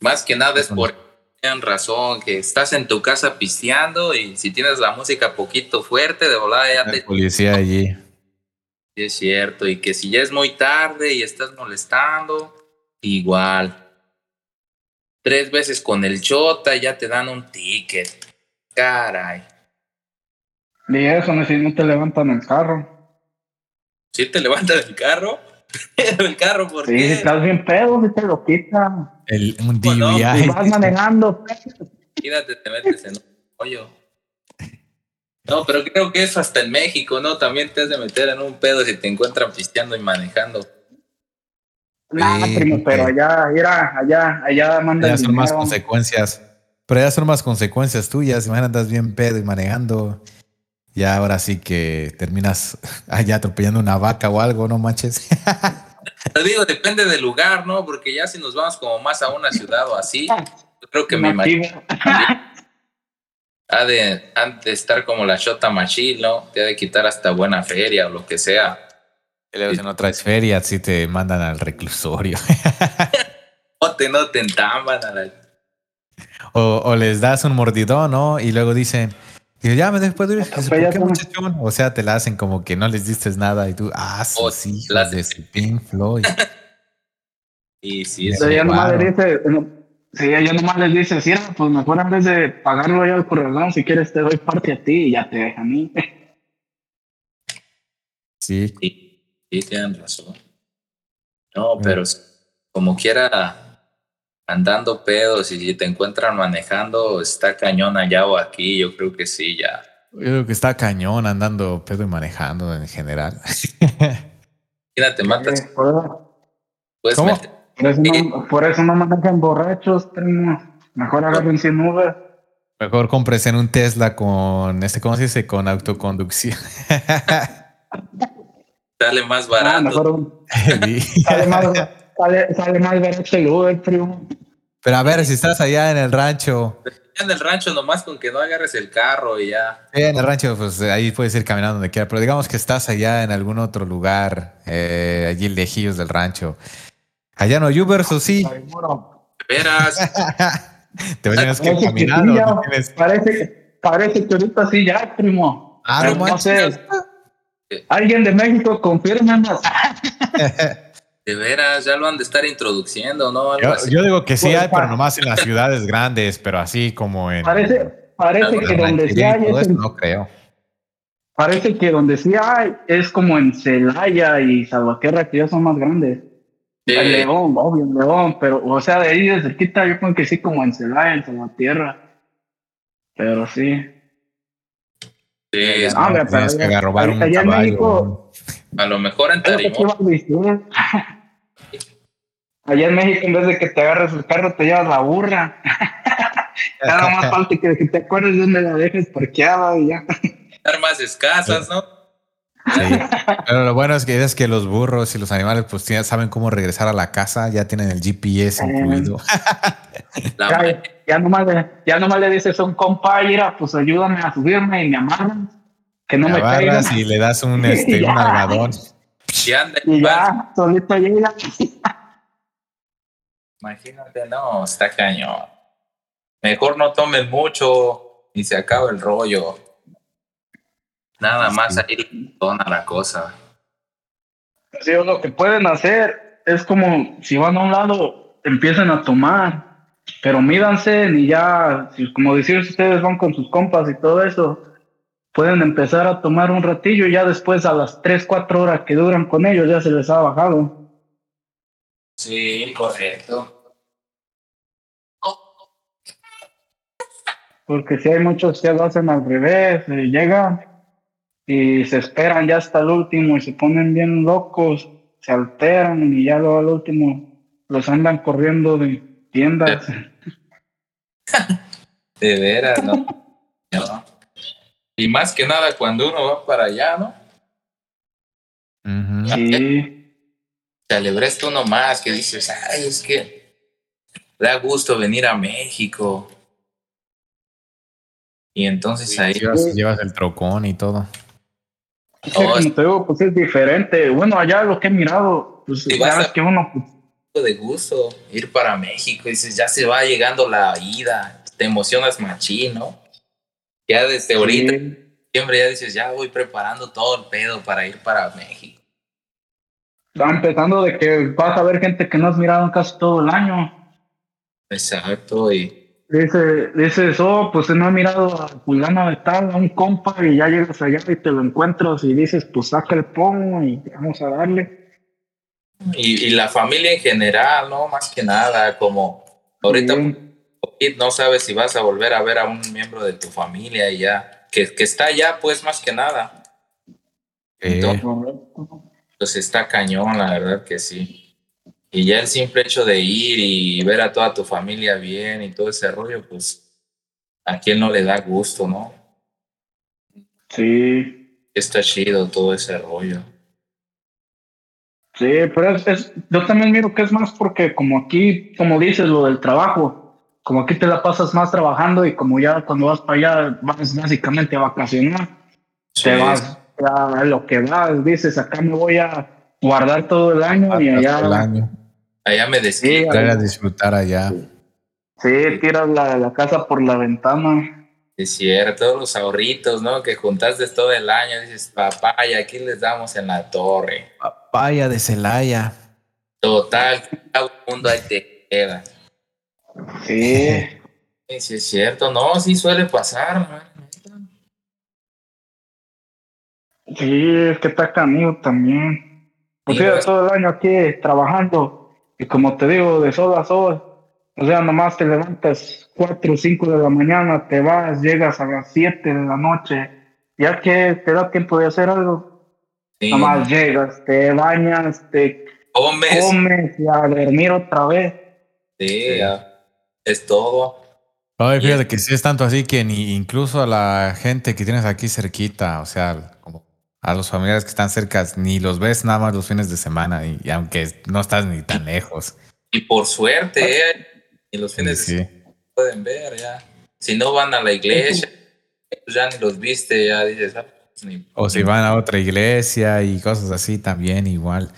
más que nada es por tienen razón, que estás en tu casa pisteando y si tienes la música poquito fuerte, de volada ya la te policía allí. Sí, es cierto, y que si ya es muy tarde y estás molestando, igual. Tres veces con el chota y ya te dan un ticket. Caray. Y eso, no, si no te levantan el carro. Si te levantas del carro, pero el carro, ¿por Sí, si qué? estás bien pedo, si te lo quitan. El, un Bueno, DUI. Si vas manejando, Imagínate, te metes en un hoyo. No, pero creo que eso hasta en México, ¿no? También te has de meter en un pedo si te encuentran pisteando y manejando. Nah, Sí, primo, pero allá, mira, allá, allá manda Ya el son más dinero. consecuencias. Pero ya son más consecuencias tuyas. Imagínate, andas bien pedo y manejando. Ya ahora sí que terminas allá atropellando una vaca o algo, no manches. Te digo, depende del lugar, ¿no? Porque ya si nos vamos como más a una ciudad o así, yo creo que me imagino ha de, han de estar como la Shota Machil, ¿no? Te ha de quitar hasta buena feria o lo que sea. Y luego si no traes feria, sí te mandan al reclusorio. O te no te entamban a la... O, o les das un mordidón, ¿no? Y luego dicen, y ya me después. Pues ¿Por ya son- muchachón? O sea, te la hacen como que no les diste nada y tú, ah, O hijos las- de su Pink Floyd. Y sí, Ya. eso. Ella nomás le dice, no, sí, ella nomás les dice, sí, pues mejor en vez de pagarlo ya al corralón, si quieres te doy parte a ti y ya te deja a mí. Sí. Sí, sí, tienen razón. No, pero como quiera, andando pedos y si te encuentran manejando, está cañón allá o aquí, yo creo que sí, ya. Yo creo que está cañón andando pedo y manejando en general. Mira, te matas, por, pues ¿Cómo? meter- por eso no, por eso no manejan borrachos, primo. Mejor agarren sin Uber. Mejor compres en un Tesla con este, ¿cómo se dice? Con autoconducción. sale más Ah, barato. mejor un- sale más, sale, sale más barato el Uber, primo. Pero a ver, si estás allá en el rancho, En el rancho nomás con que no agarres el carro y ya. Sí, en el rancho, pues ahí puedes ir caminando donde quiera, pero digamos que estás allá en algún otro lugar, eh, allí lejillos del rancho. Allá no hay Uber, o sí. Verás. Te tienes que Parece que sí, ya. no Parece, parece que ahorita sí ya, primo. Ah, no manches. sé. Alguien de México confirma. De veras, ya lo han de estar introduciendo, ¿no? Algo Yo, así. yo digo que sí Pues, hay, pero nomás en las ciudades grandes, pero así como en. Parece, parece en que donde sí hay todo es en- no creo. Parece que donde sí hay es como en Celaya y Salvaquerra, que ya son más grandes. Sí. En León, obvio, en León, pero, o sea, de ahí de cerquita, yo creo que sí, como en Celaya, en Salvatierra. Pero sí. Sí, es- Ah, hombre, pero que allá- robar un allá en caballo. México- a lo mejor en Tarimón. Allá en México, en vez de que te agarres el carro, te llevas la burra. Nada más falta que, que te acuerdes de dónde la dejes parqueada y ya. armas escasas, ¿no? Sí. Pero lo bueno es que es que los burros y los animales pues ya saben cómo regresar a la casa, ya tienen el GPS Eh. incluido. La Ya, nomás le, ya nomás le dices a un compa, mira, pues ayúdame a subirme y me amarran. Que no Te me caigan. y le das un, este, un algadón. si anda Y ya, solito llega. Imagínate, no, está cañón. Mejor no tomen mucho y se acaba el rollo. Nada más ahí dona la cosa. Sí, o lo que pueden hacer es como si van a un lado, empiecen a tomar, pero mídanse y ya, si, como decir, si ustedes van con sus compas y todo eso, pueden empezar a tomar un ratillo y ya después a las 3, 4 horas que duran con ellos ya se les ha bajado. Sí, correcto. Porque si hay muchos que lo hacen al revés, eh, llegan y se esperan ya hasta el último y se ponen bien locos, se alteran y ya luego al último los andan corriendo de tiendas. De veras, ¿no? No. Y más que nada cuando uno va para allá, ¿no? Ujú. Sí, Se alebresta uno más que dices, ay, es que da gusto venir a México. Y entonces ahí, Llevas, llevas el trocón y todo. es que Oh, como te digo, pues es diferente. Bueno, allá lo que he mirado, pues Sí, ya a- ves que uno, pues, de gusto ir para México. Dices, ya se va llegando la ida. Te emocionas machín, ¿no? Ya desde ahorita, siempre ya dices, ya voy preparando todo el pedo para ir para México. está empezando de que vas a ver gente que no has mirado en casi todo el año. Exacto, y Dice, dices, oh, pues no he mirado a fulano de tal, a un compa, y ya llegas allá y te lo encuentras y dices, pues saca el pomo y vamos a darle. Y, y la familia en general, ¿no? Más que nada, como ahorita no sabes si vas a volver a ver a un miembro de tu familia y ya, que, que está allá, pues más que nada. Eh, correcto. Pues está cañón, la verdad que sí. Y ya el simple hecho de ir y ver a toda tu familia bien y todo ese rollo, pues a quien no le da gusto, ¿no? Sí, Está chido todo ese rollo. Sí, pero es, es- yo también miro que es más porque como aquí, como dices, lo del trabajo, como aquí te la pasas más trabajando y como ya cuando vas para allá vas básicamente a vacacionar. te Sí, vas a lo que vas, dices, acá me voy a guardar todo el año y allá, el año. Allá me sí, decía, Traer a disfrutar allá. sí, tiras la, la casa por la ventana. Es cierto, todos los ahorritos, ¿no? Que juntaste todo el año, dices, papá, y aquí les damos en la torre. Papaya de Celaya. Total, todo el mundo ahí te queda. Sí, Sí, sí, es cierto, no, sí suele pasar, man. sí, es que está canijo también. Pues Sí, sí, pues. todo el año aquí trabajando y como te digo, de sol a sol. O sea, nomás te levantas 4 o 5 de la mañana, te vas, llegas a las 7 de la noche. Ya que te da tiempo de hacer algo, Sí, nomás llegas, te bañas, te comes, comes y a dormir otra vez. sí, ya, es todo. Ay, fíjate que sí es tanto así que ni incluso a la gente que tienes aquí cerquita, o sea, como a los familiares que están cerca, ni los ves nada más los fines de semana, y, y aunque no estás ni tan lejos. Y por suerte, eh, y los fines de Sí. semana pueden ver ya. Si no van a la iglesia, pues ya ni los viste, ya dices, ah, pues ni- O si van a otra iglesia y cosas así también igual.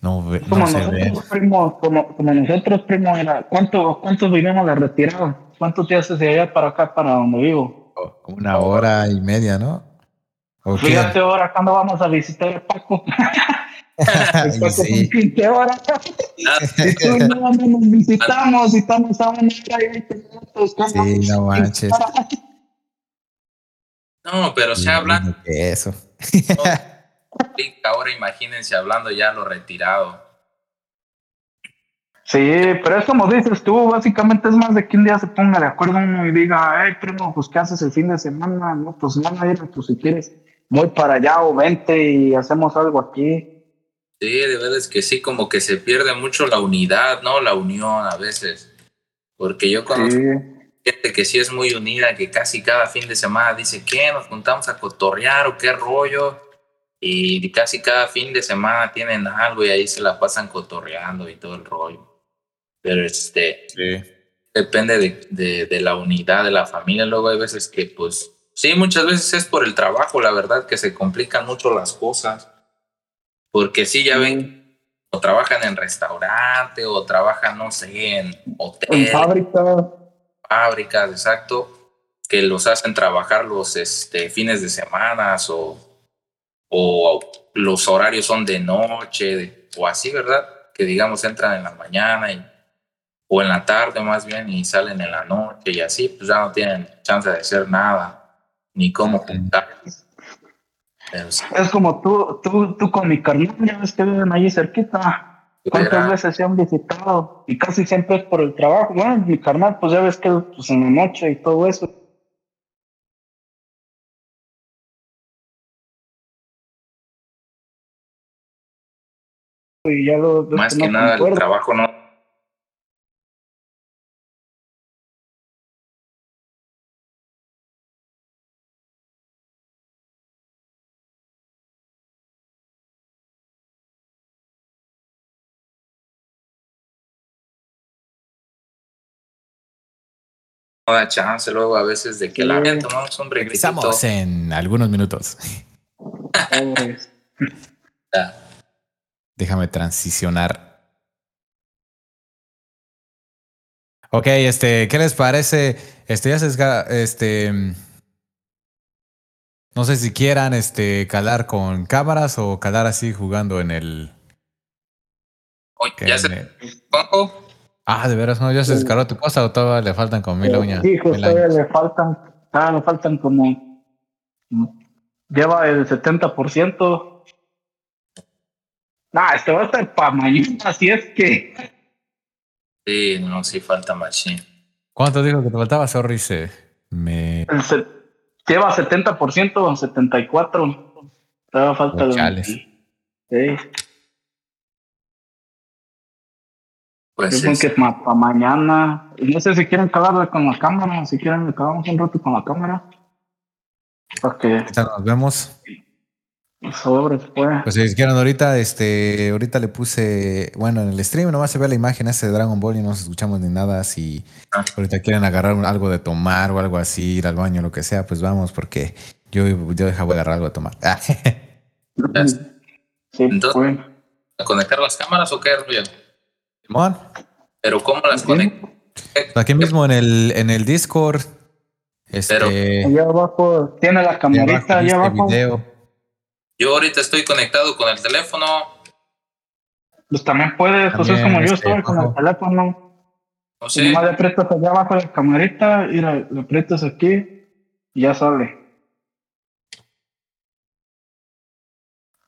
No, ve- Como no se ve. nosotros, primo, como, como nosotros, primo, era, ¿cuánto, ¿cuántos vivimos de retirado? ¿Cuántos días de allá para acá, para donde vivo? Una hora y media, ¿no? Fíjate ahora cuando vamos a visitar a Paco. El Paco sí, 15 horas. Y tú y yo no nos visitamos y estamos a una hora y 20 minutos. ¿cómo? sí, no manches. No, pero se habla Eso. ahora imagínense hablando ya lo retirado. Sí, pero es como dices tú, básicamente es más de que un día se ponga de acuerdo uno y diga, hey primo, pues ¿qué haces el fin de semana? No, pues no, no, pues si quieres, voy para allá o vente y hacemos algo aquí. Sí, de verdad es que sí, como que se pierde mucho la unidad, ¿no? La unión a veces. Porque yo conozco Sí, gente que sí es muy unida, que casi cada fin de semana dice, ¿qué? ¿Nos juntamos a cotorrear o qué rollo? Y casi cada fin de semana tienen algo y ahí se la pasan cotorreando y todo el rollo. Pero este, depende de, de, de la unidad de la familia. Luego hay veces que, pues, sí, muchas veces es por el trabajo, la verdad, que se complican mucho las cosas. Porque sí, ya ven, o trabajan en restaurante, o trabajan, no sé, en en hotel, fábrica, fábricas, exacto, que los hacen trabajar los este, fines de semana o, o los horarios son de noche de- o así, ¿verdad? Que digamos entran en la mañana y, o en la tarde más bien y salen en la noche y así, pues ya no tienen chance de hacer nada ni cómo juntar. Es como tú, tú, tú con mi carnal, ya ves que viven allí cerquita. ¿Cuántas veces se han visitado? Y casi siempre es por el trabajo. Bueno, mi carnal, pues ya ves que pues, en la noche y todo eso. Y ya lo, ves más no que nada el trabajo no da chance luego a veces de que Sí. la gente tomamos un. Regresamos en algunos minutos. Déjame transicionar. Ok, este, ¿qué les parece? Este, ya se este, no sé si quieran, este, calar con cámaras o calar así jugando en el. Oye, ya en se el- Ah, de veras, no, ya se descargó tu cosa o todavía le faltan con mil uñas. Hijos, mil todavía años? le faltan, todavía le faltan como. Lleva el 70%. Nah, este va a estar para mañana, así es que. Sí, no, sí falta machine. ¿Cuánto dijo que te faltaba? Sorry, se me. El se- lleva 70% o 74%. Todavía falta el. chales. Sí, Pues yo creo es- que para mañana. No sé si quieren calarle con la cámara, si quieren le cagamos un rato con la cámara. Porque Ahorita nos vemos. sobre pues. Pues si quieren ahorita, este, ahorita le puse, bueno, en el stream nomás se ve la imagen ese de Dragon Ball y no nos escuchamos ni nada. Si Ah. ahorita quieren agarrar un- algo de tomar o algo así, ir al baño, lo que sea, pues vamos, porque yo, yo deja voy a agarrar algo de tomar. Ah, Sí, Entonces- pues. ¿A conectar las cámaras o qué rollo? Simón, Pero ¿cómo las Sí. conecto? aquí mismo en el, en el Discord, este, Pero- Allá abajo tiene la camarita, abajo allá abajo. video. Yo ahorita estoy conectado con el teléfono. Pues también puedes, pues es También, como yo este, estoy con el teléfono. No Y sé. Nomás le aprietas allá abajo la camarita y la- le aprietas aquí y ya sale.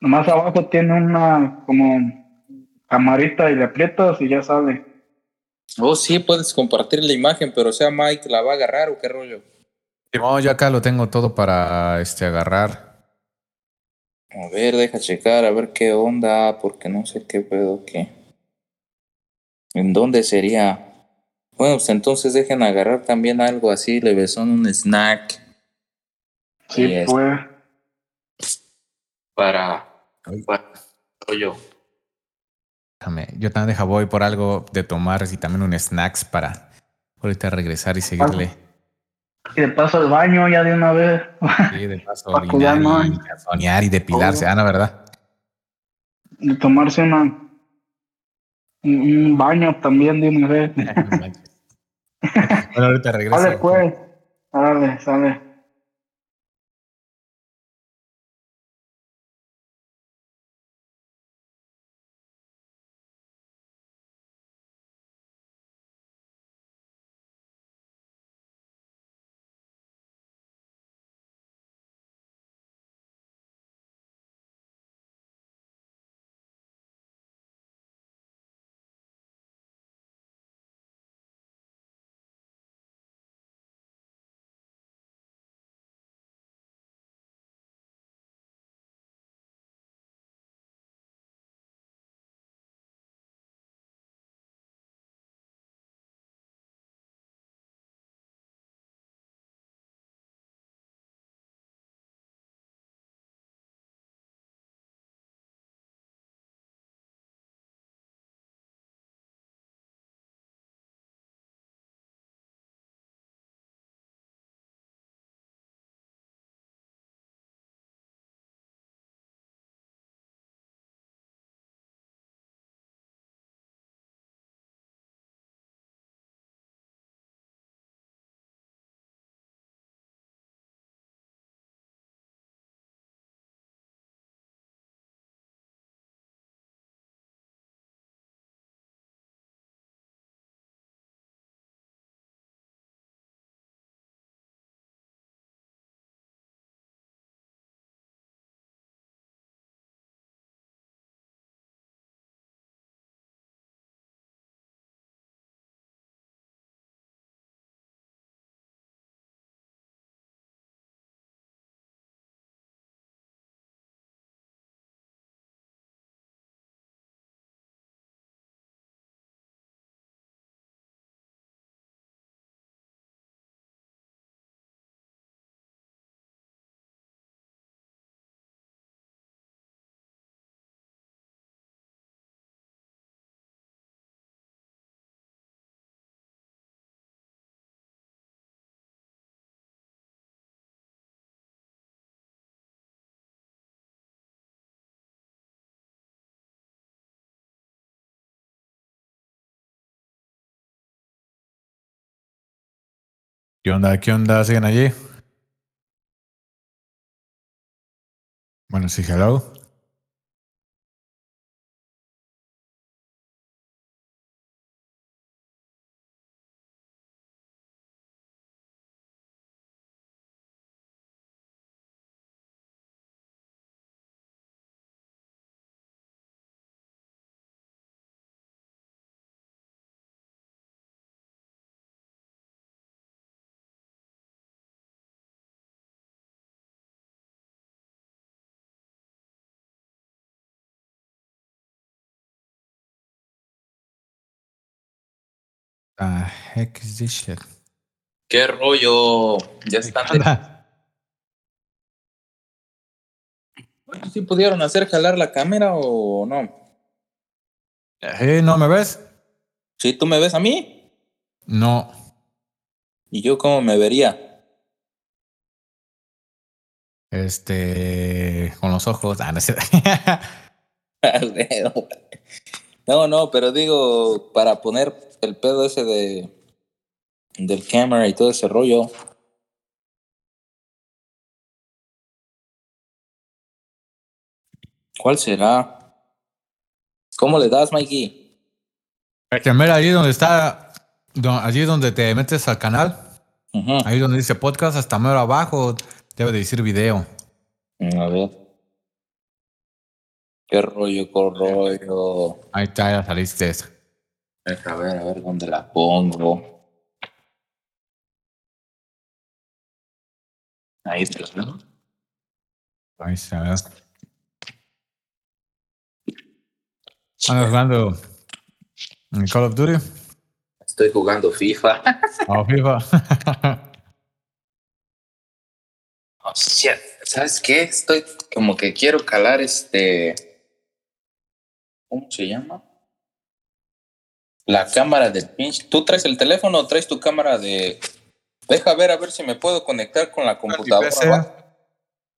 Nomás abajo tiene una como camarita y le aprietas y ya sale. Oh, sí, puedes compartir la imagen, pero o sea, Mike la va a agarrar o qué rollo. Simón, yo acá lo tengo todo para este, agarrar. A ver, deja checar, a ver qué onda, porque no sé qué pedo qué. ¿En dónde sería? Bueno, pues entonces dejen agarrar también algo así, le son un snack Sí, pues. para, para rollo. Déjame, yo también deja voy por algo de tomar y también un snacks para ahorita regresar y seguirle. Y de paso al baño ya de una vez. Sí, de paso Para orinar y ¿no? calzonear y depilarse. Oh. Ah, no, ¿verdad? De tomarse una, Un, un baño también de una vez. bueno, ahorita regreso. Sale pues. Sale, sale. ¿Qué onda? ¿Qué onda? ¿Siguen allí? Bueno, sí, hello. Heck is this shit? ¿Qué rollo? Ya ¿Qué están. de- ¿Sí pudieron hacer jalar la cámara o no? Eh, ¿No me ves? ¿Sí tú me ves a mí? No. ¿Y yo cómo me vería? Este. Con los ojos. Ah, no sé. no, no, pero digo, para poner el pedo ese de del cámara y todo ese rollo. ¿Cuál será? ¿Cómo le das, Mikey? Que mira, allí donde está. Allí donde te metes al canal. Ahí donde dice podcast, hasta mero abajo. Debe de decir video. A ver. ¿Qué rollo, qué rollo? Ahí está, ya saliste. A ver, a ver dónde la pongo. Ahí está, ¿no? Ahí está. ¿verdad? Andas jugando en Call of Duty. Estoy jugando FIFA. O FIFA. Oh, shit. ¿Sabes qué? Estoy como que quiero calar este. ¿Cómo se llama? La cámara del pinche. ¿Tú traes el teléfono o traes tu cámara de.? Deja ver a ver si me puedo conectar con la computadora.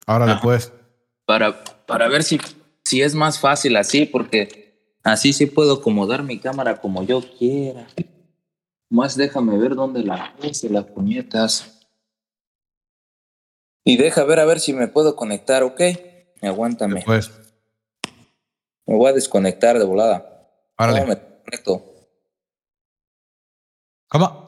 Ahora Ah. después. Para, para ver si, si es más fácil así, porque Así sí puedo acomodar mi cámara como yo quiera. Más déjame ver dónde la puse, las puñetas. Y deja ver a ver si me puedo conectar, ¿ok? Aguántame. Pues, Me voy a desconectar de volada. ¿Cómo me conecto? ¿Cómo?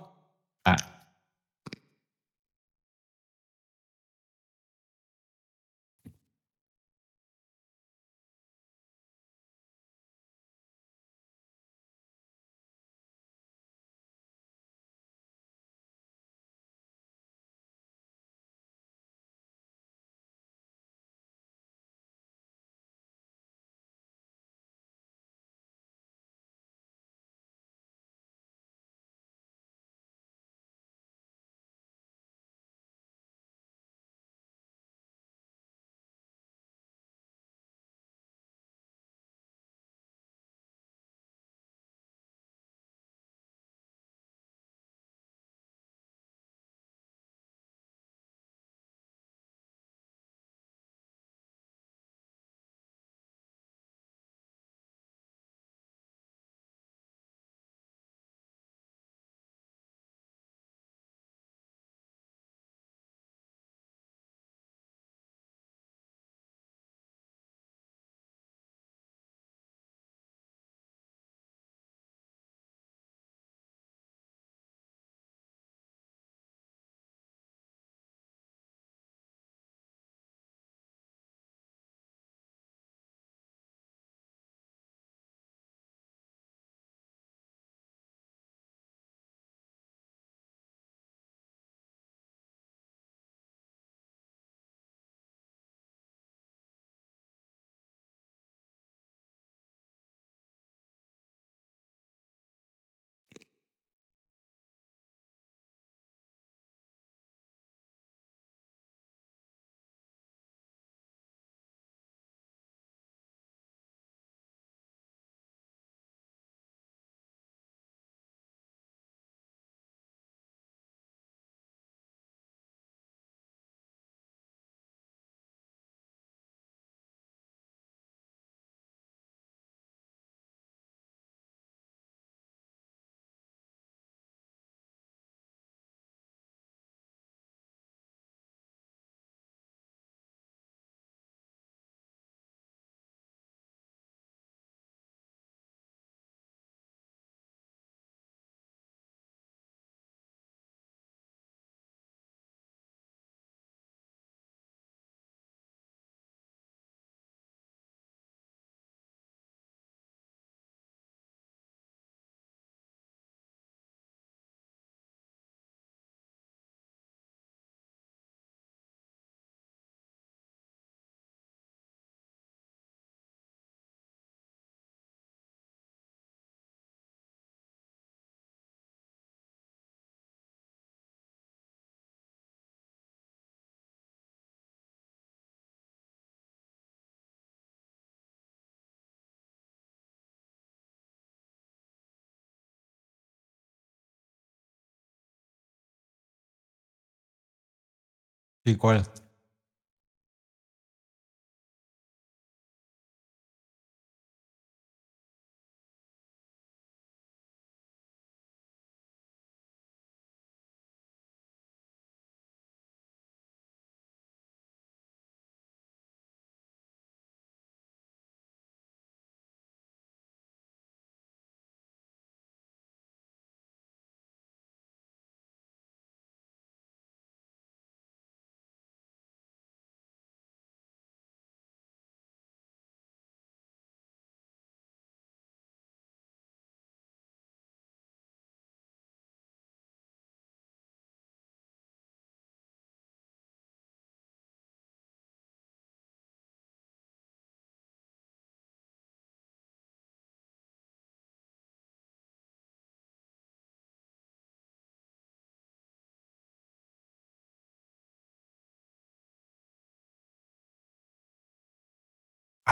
¿Y cuál?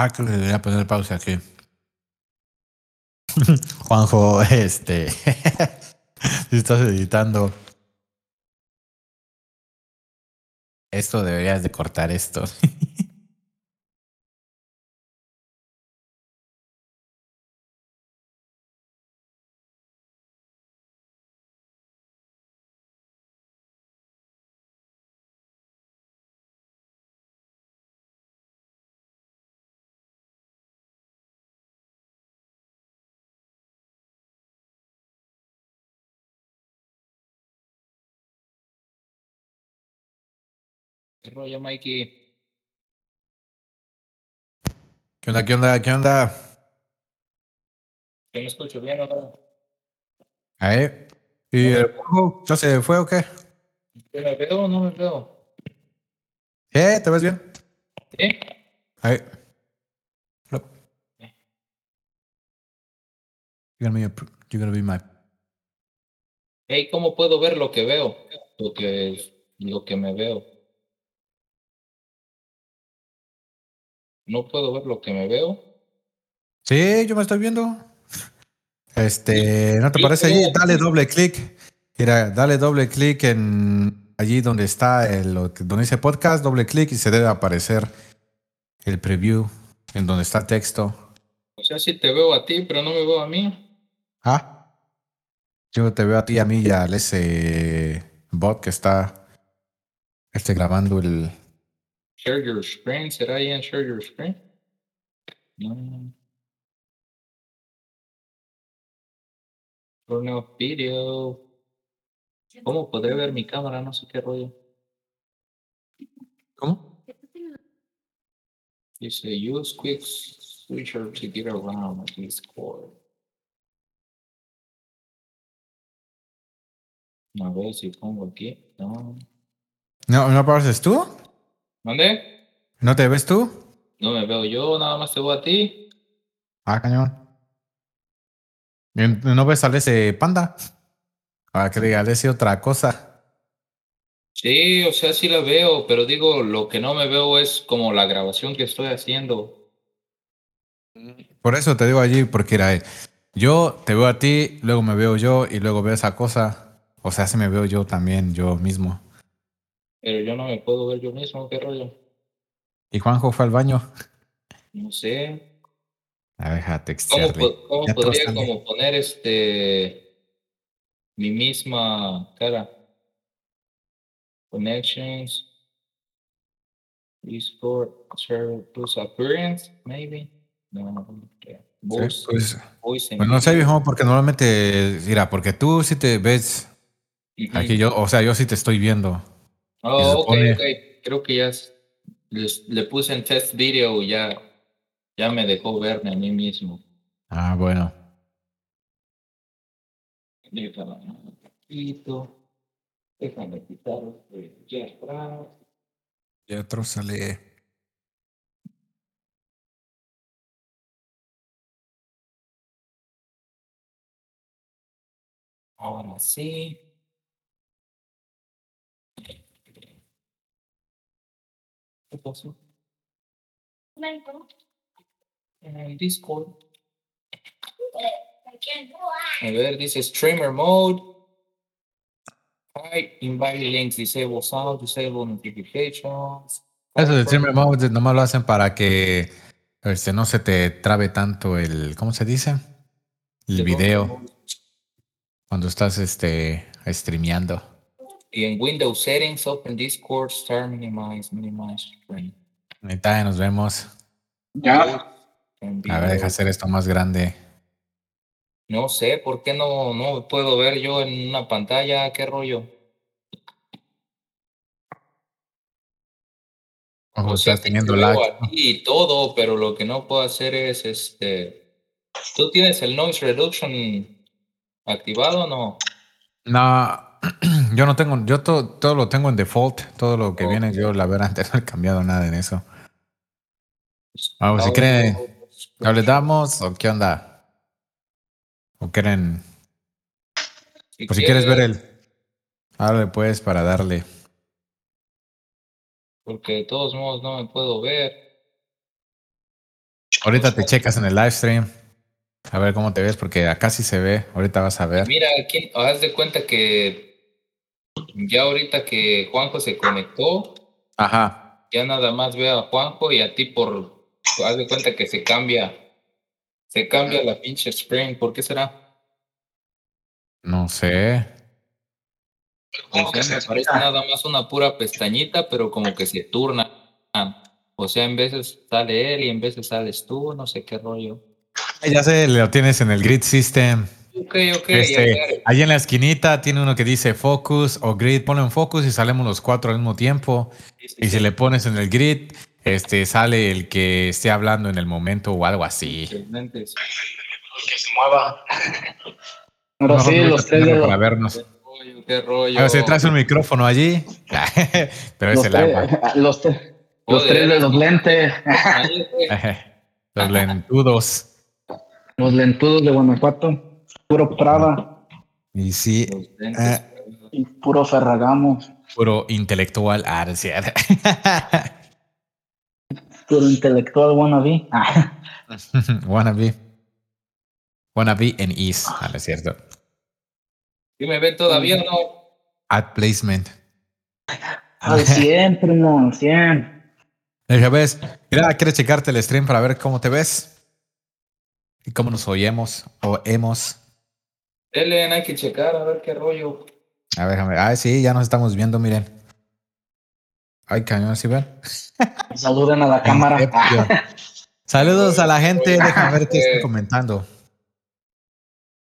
Ah, que le debería poner pausa aquí. Juanjo, este. si estás editando. Esto deberías de cortar esto. ¿Qué rollo, Mikey? ¿Qué onda? ¿Qué onda? ¿Qué onda? ¿Yo me escucho bien no? Ahí. ¿Y el juego ya se fue o qué? ¿Yo me veo o no me veo? ¿Eh? ¿Te ves bien? ¿Sí? Ahí. No. You're gonna be, you're gonna be my... Hey, ¿cómo puedo ver lo que veo? Lo que, lo que me veo. No puedo ver lo que me veo. Sí, yo me estoy viendo. Este, ¿no te parece allí? Dale doble clic. Mira, dale doble clic en allí donde está el donde dice podcast, doble clic y se debe aparecer el preview en donde está texto. O sea, sí te veo a ti, pero no me veo a mí. Ah. Yo te veo a ti, y a mí y al ese bot que está este grabando el Share your screen. ¿Será I en share your screen? No. Turn off video. ¿Cómo podré ver mi cámara? No sé qué rollo. ¿Cómo? Dice use quick switcher to get around this Discord. A ver si pongo aquí. No. ¿No, ¿No apareces tú? ¿Dónde? ¿No te ves tú? No me veo yo, nada más te veo a ti. Ah, cañón. ¿Y ¿No ves al ese panda? Para que diga al ese otra cosa. Sí, o sea, sí la veo, pero digo, lo que no me veo es como la grabación que estoy haciendo. Por eso te digo allí, porque era, yo te veo a ti, luego me veo yo y luego veo esa cosa. O sea, se me veo yo también, yo mismo. Pero yo no me puedo ver yo mismo, ¿qué rollo? ¿Y Juanjo fue al baño? No sé. A ver, deja ¿Cómo, po- cómo podría como poner este mi misma cara? Connections. Discord, share plus appearance, maybe. No, no creo. Sí, Voice, pues, voice pues no sé, viejo, porque normalmente, mira, porque tú sí te ves aquí, yo, o sea, yo sí te estoy viendo. Oh, ok, supone- ok. Creo que ya es- les- le puse en test video y ya, ya me dejó verme a mí mismo. Ah, bueno. Déjame un poquito. Déjame quitar este ya atrás. Y otro sale. Ahora sí. ¿Qué pasó? En el Discord. A ver, dice streamer mode. Hi, invite links, disable sound, disable notifications. Eso de streamer mode nomás lo hacen para que este, no se te trabe tanto el, ¿cómo se dice? El video cuando estás este, streameando. Y en Windows Settings, Open Discord, Start Minimize, Minimize Screen. Ahorita nos vemos. Ya. A ver, deja hacer esto más grande. No sé, ¿por qué no, no puedo ver yo en una pantalla? ¿Qué rollo? Ojo, O sea, estás teniendo te lag. y todo, pero lo que no puedo hacer es este. ¿Tú tienes el noise reduction activado o no? No, yo no tengo, yo to- todo lo tengo en default. Todo lo que Ok. viene, yo la verdad antes no he cambiado nada en eso. Vamos, si Audio, creen- ¿No le damos o qué onda? ¿O quieren? Pues si quieres ver el. Háblale pues para darle. Porque de todos modos no me puedo ver. Ahorita te checas en el live stream. A ver cómo te ves, porque acá sí se ve. Ahorita vas a ver. Mira, aquí, haz de cuenta que ya ahorita que Juanjo se conectó, Ajá. ya nada más veo a Juanjo y a ti por. Haz de cuenta que se cambia. Se cambia la pinche screen. ¿Por qué será? No sé. O sea, me parece nada más una pura pestañita, pero como que se turna. O sea, en veces sale él y en veces sales tú, no sé qué rollo. Ya sé, lo tienes en el grid system. Ok, ok. Este, ahí en la esquinita tiene uno que dice focus o grid. Ponlo en focus y salimos los cuatro al mismo tiempo. y si le pones en el grid, este, sale el que esté hablando en el momento o algo así. El que se mueva. Ahora sí, los tres de para vernos. Qué rollo. A ver, si traes un micrófono allí, pero es el agua. Los, los tres de los lentes. los lentudos. Los lentudos de Guanajuato. Puro Prada. Y sí. Eh, y puro Ferragamo. Puro intelectual. Ah, Puro intelectual wannabe. wannabe. Wannabe en is, ah, es cierto. ¿Y me ven todavía o no? Ad placement. Al 100, primo, al 100. Deja, ves. Mira, ¿quieres checarte el stream para ver cómo te ves? Y cómo nos oímos o Ellen, hay que checar a ver qué rollo. A ver, a ver. Ah, sí, ya nos estamos viendo, miren. Ay, cañón, ¿sí ven? Saluden a la cámara. Saludos a la gente, déjame ver qué están comentando.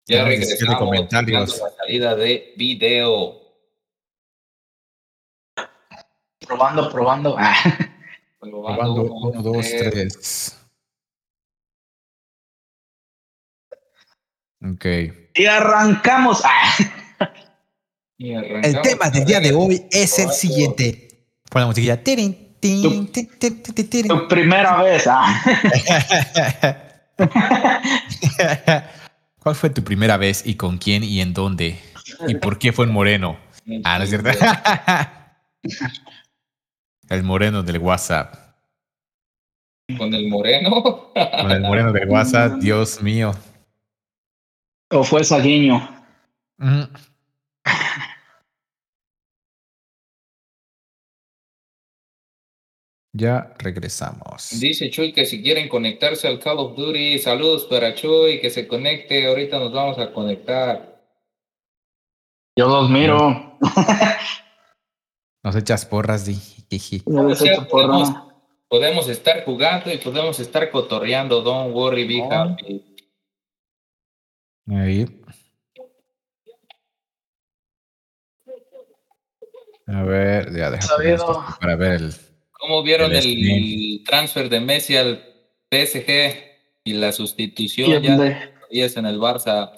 Ya regresamos comentarios. la salida de video. Probando, probando. Probando, uno, dos, tres. Ok. Y arrancamos. El tema del día de hoy es el siguiente. Pon la musiquilla. Tu, primera vez. Ah. ¿Cuál fue tu primera vez y con quién y en dónde? ¿Y por qué fue en Moreno? Ah, ¿no es cierto? el Moreno del WhatsApp. ¿Con el Moreno? Con el Moreno del WhatsApp, Dios mío. ¿O fue Saguiño? Ya regresamos. Dice Chuy que si quieren conectarse al Call of Duty, saludos para Chuy, que se conecte. Ahorita nos vamos a conectar. Yo los miro. Nos echas porras, di. podemos, estar jugando y podemos estar cotorreando. Don't worry, be happy. Ahí. A ver, ya déjame para ver el. ¿Cómo vieron el, transfer de Messi al PSG y la sustitución ¿Y ya de, es en el Barça?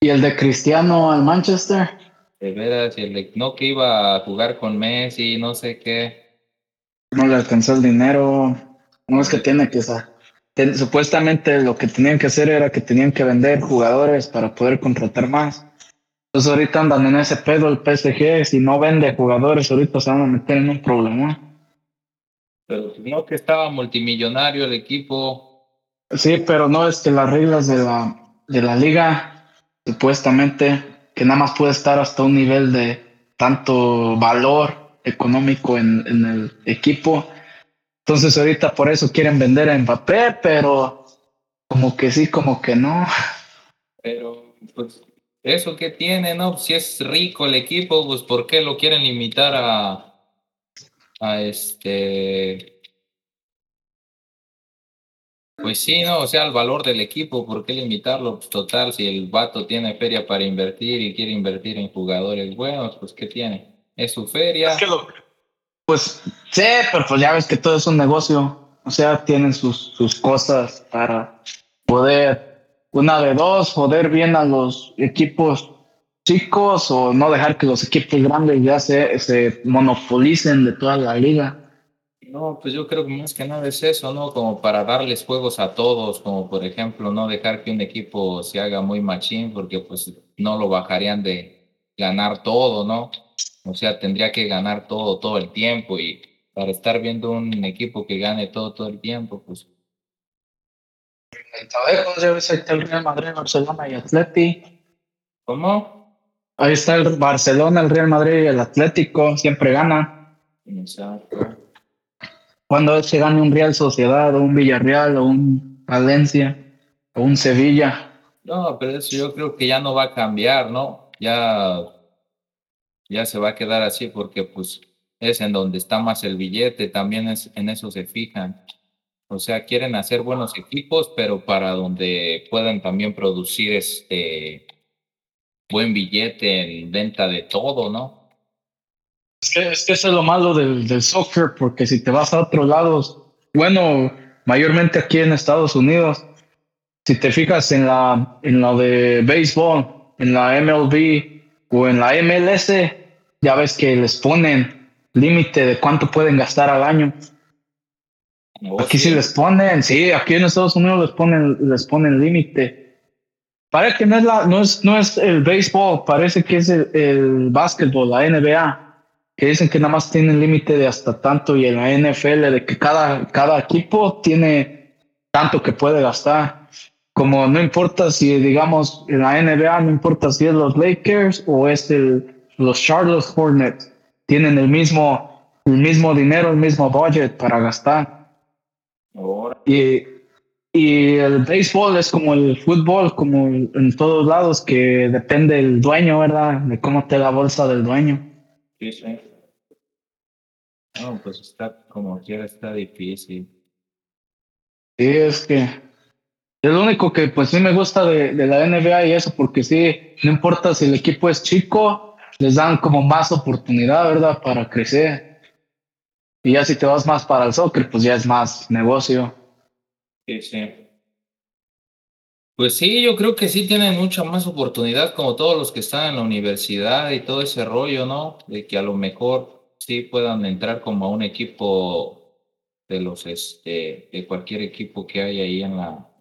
¿Y el de Cristiano al Manchester? De veras, y el de no que iba a jugar con Messi, no sé qué. No le alcanzó el dinero. No es que tiene supuestamente lo que tenían que hacer era que tenían que vender jugadores para poder contratar más. Entonces ahorita andan en ese pedo el PSG, si no vende jugadores ahorita se van a meter en un problema. Pero no que estaba multimillonario el equipo. Sí, pero no es que las reglas de la, de la liga, supuestamente, que nada más puede estar hasta un nivel de tanto valor económico en, en el equipo. Entonces ahorita por eso quieren vender a Mbappé, pero como que sí, como que no. Pero pues eso que tiene, ¿no? Si es rico el equipo, pues ¿por qué lo quieren limitar a, a este. Pues sí, no, o sea, el valor del equipo, ¿por qué limitarlo? Pues total, si el vato tiene feria para invertir y quiere invertir en jugadores buenos, pues ¿qué tiene? Es su feria. Pues sí, pero pues ya ves que todo es un negocio. O sea, tienen sus, sus cosas para poder, una de dos, joder bien a los equipos chicos o no dejar que los equipos grandes ya se, se monopolicen de toda la liga. No, pues yo creo que más que nada es eso, ¿no? Como para darles juegos a todos, como por ejemplo no dejar que un equipo se haga muy machín, porque pues no lo bajarían de ganar todo, ¿no? O sea, tendría que ganar todo, todo el tiempo y para estar viendo un equipo que gane todo, todo el tiempo, pues... El Real Madrid, Barcelona y Atleti. ¿Cómo? Ahí está el Barcelona, el Real Madrid y el Atlético, siempre gana. Exacto. Cuando se gane un Real Sociedad o un Villarreal o un Valencia o un Sevilla. No, pero eso yo creo que ya no va a cambiar, ¿no? Ya, ya se va a quedar así porque pues es en donde está más el billete, también es, en eso se fijan. O sea, quieren hacer buenos equipos, pero para donde puedan también producir este buen billete en venta de todo, ¿no? Es que, es que eso es lo malo del, del soccer, porque si te vas a otros lados, bueno, mayormente aquí en Estados Unidos, si te fijas en la en lo de béisbol, en la MLB o en la MLS, ya ves que les ponen límite de cuánto pueden gastar al año. Oh, aquí sí. les ponen, sí, aquí en Estados Unidos les ponen les ponen límite. Parece que no es la no es no es el béisbol, parece que es el, el básquetbol, la NBA que dicen que nada más tienen límite de hasta tanto y en la NFL de que cada, cada equipo tiene tanto que puede gastar. Como no importa si, digamos, en la NBA, no importa si es los Lakers o es el, los Charlotte Hornets, tienen el mismo, el mismo dinero, el mismo budget para gastar. Y, y el béisbol es como el fútbol, como en todos lados, que depende del dueño, ¿verdad? De cómo te la bolsa del dueño. Sí, sí. No, pues está como quiera, está difícil. Sí, es que es lo único que pues sí me gusta de, la NBA y eso, porque sí, no importa si el equipo es chico, les dan como más oportunidad, ¿verdad? Para crecer. Y ya si te vas más para el soccer, pues ya es más negocio. Sí, sí. Pues sí, yo creo que sí tienen mucha más oportunidad, como todos los que están en la universidad y todo ese rollo, ¿no? De que a lo mejor sí puedan entrar como a un equipo de los, este, de cualquier equipo que hay ahí en la.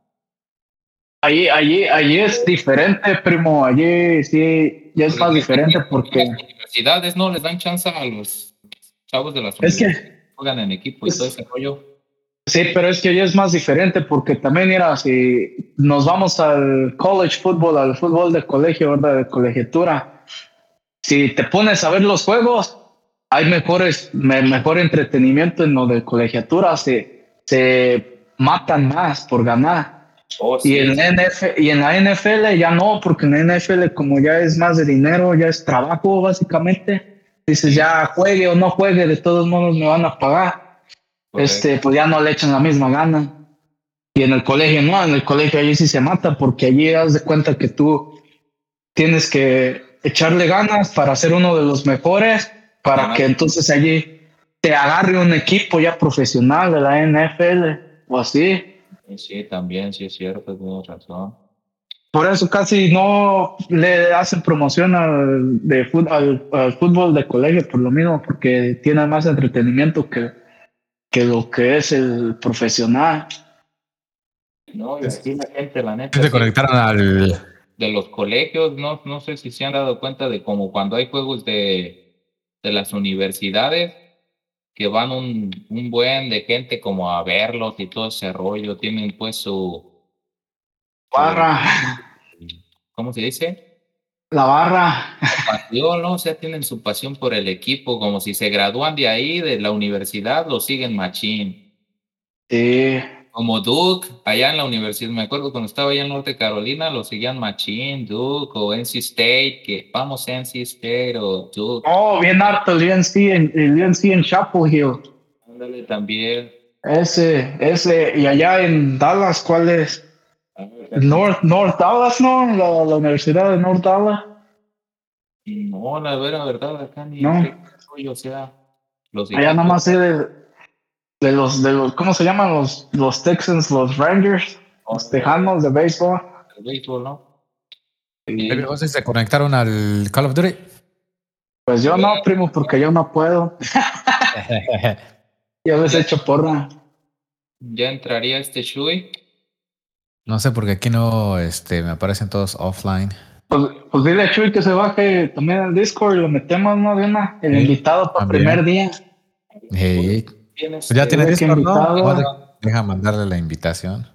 Allí, allí, allí es diferente, primo. Allí sí, ya es más diferente porque. Las universidades no les dan chance a los chavos de las es que juegan en equipo y todo ese rollo. Sí, pero es que ya es más diferente porque también era si nos vamos al college football, al fútbol de colegio, ¿verdad? De colegiatura. Si te pones a ver los juegos, hay mejores, me, mejor entretenimiento en lo de colegiatura. Se, se matan más por ganar. Oh, sí, y, en sí. NF, y en la NFL ya no, porque en la NFL como ya es más de dinero, ya es trabajo básicamente. Dices ya juegue o no juegue, de todos modos me van a pagar este, pues ya no le echan la misma gana. Y en el colegio no, en el colegio allí sí se mata, porque allí das de cuenta que tú tienes que echarle ganas para ser uno de los mejores, para que entonces allí te agarre un equipo ya profesional de la NFL o así. Sí, también, sí es cierto, tienes razón. Por eso casi no le hacen promoción al, de fut- al, al fútbol de colegio, por lo mismo, porque tiene más entretenimiento que, que lo que es el profesional. No, y aquí la gente, la neta, Se conectaron al. de los colegios, no, no sé si se han dado cuenta de como cuando hay juegos de, de las universidades, que van un, un buen de gente como a verlos y todo ese rollo, tienen pues su, Barra, ¿cómo se dice? la barra. Pasión, ¿no? O sea, tienen su pasión por el equipo, como si se gradúan de ahí, de la universidad, lo siguen machín. Sí, Como Duke, allá en la universidad, me acuerdo cuando estaba allá en Norte Carolina, lo seguían Machín, Duke o NC State, que vamos NC State o Duke, Oh, bien harto el UNC en, el UNC en Chapel Hill. ándale también. Ese, ese, y allá en Dallas, ¿cuál es? North, North Dallas, ¿no? La, la Universidad de North Dallas. No, la vera- verdad, acá ni No. rollo, o sea, los Allá equipos- nada más sé de, de los, de los, ¿cómo se llaman? Los, los Texans, los Rangers, los Tejanos de béisbol. el béisbol, ¿no? Y, Eh, ¿Ustedes se conectaron al Call of Duty? pues yo no, primo, porque yo no puedo. Ya les he hecho porra. Ya entraría este Shui. no sé, porque aquí no este, me aparecen todos offline. Pues, pues dile a Chuy que se baje también al Discord y lo metemos, ¿no? De una, el Sí, invitado para el primer día. Hey, Tienes, pues ya eh, tiene Tuve que Discord, ¿no? Deja mandarle la invitación.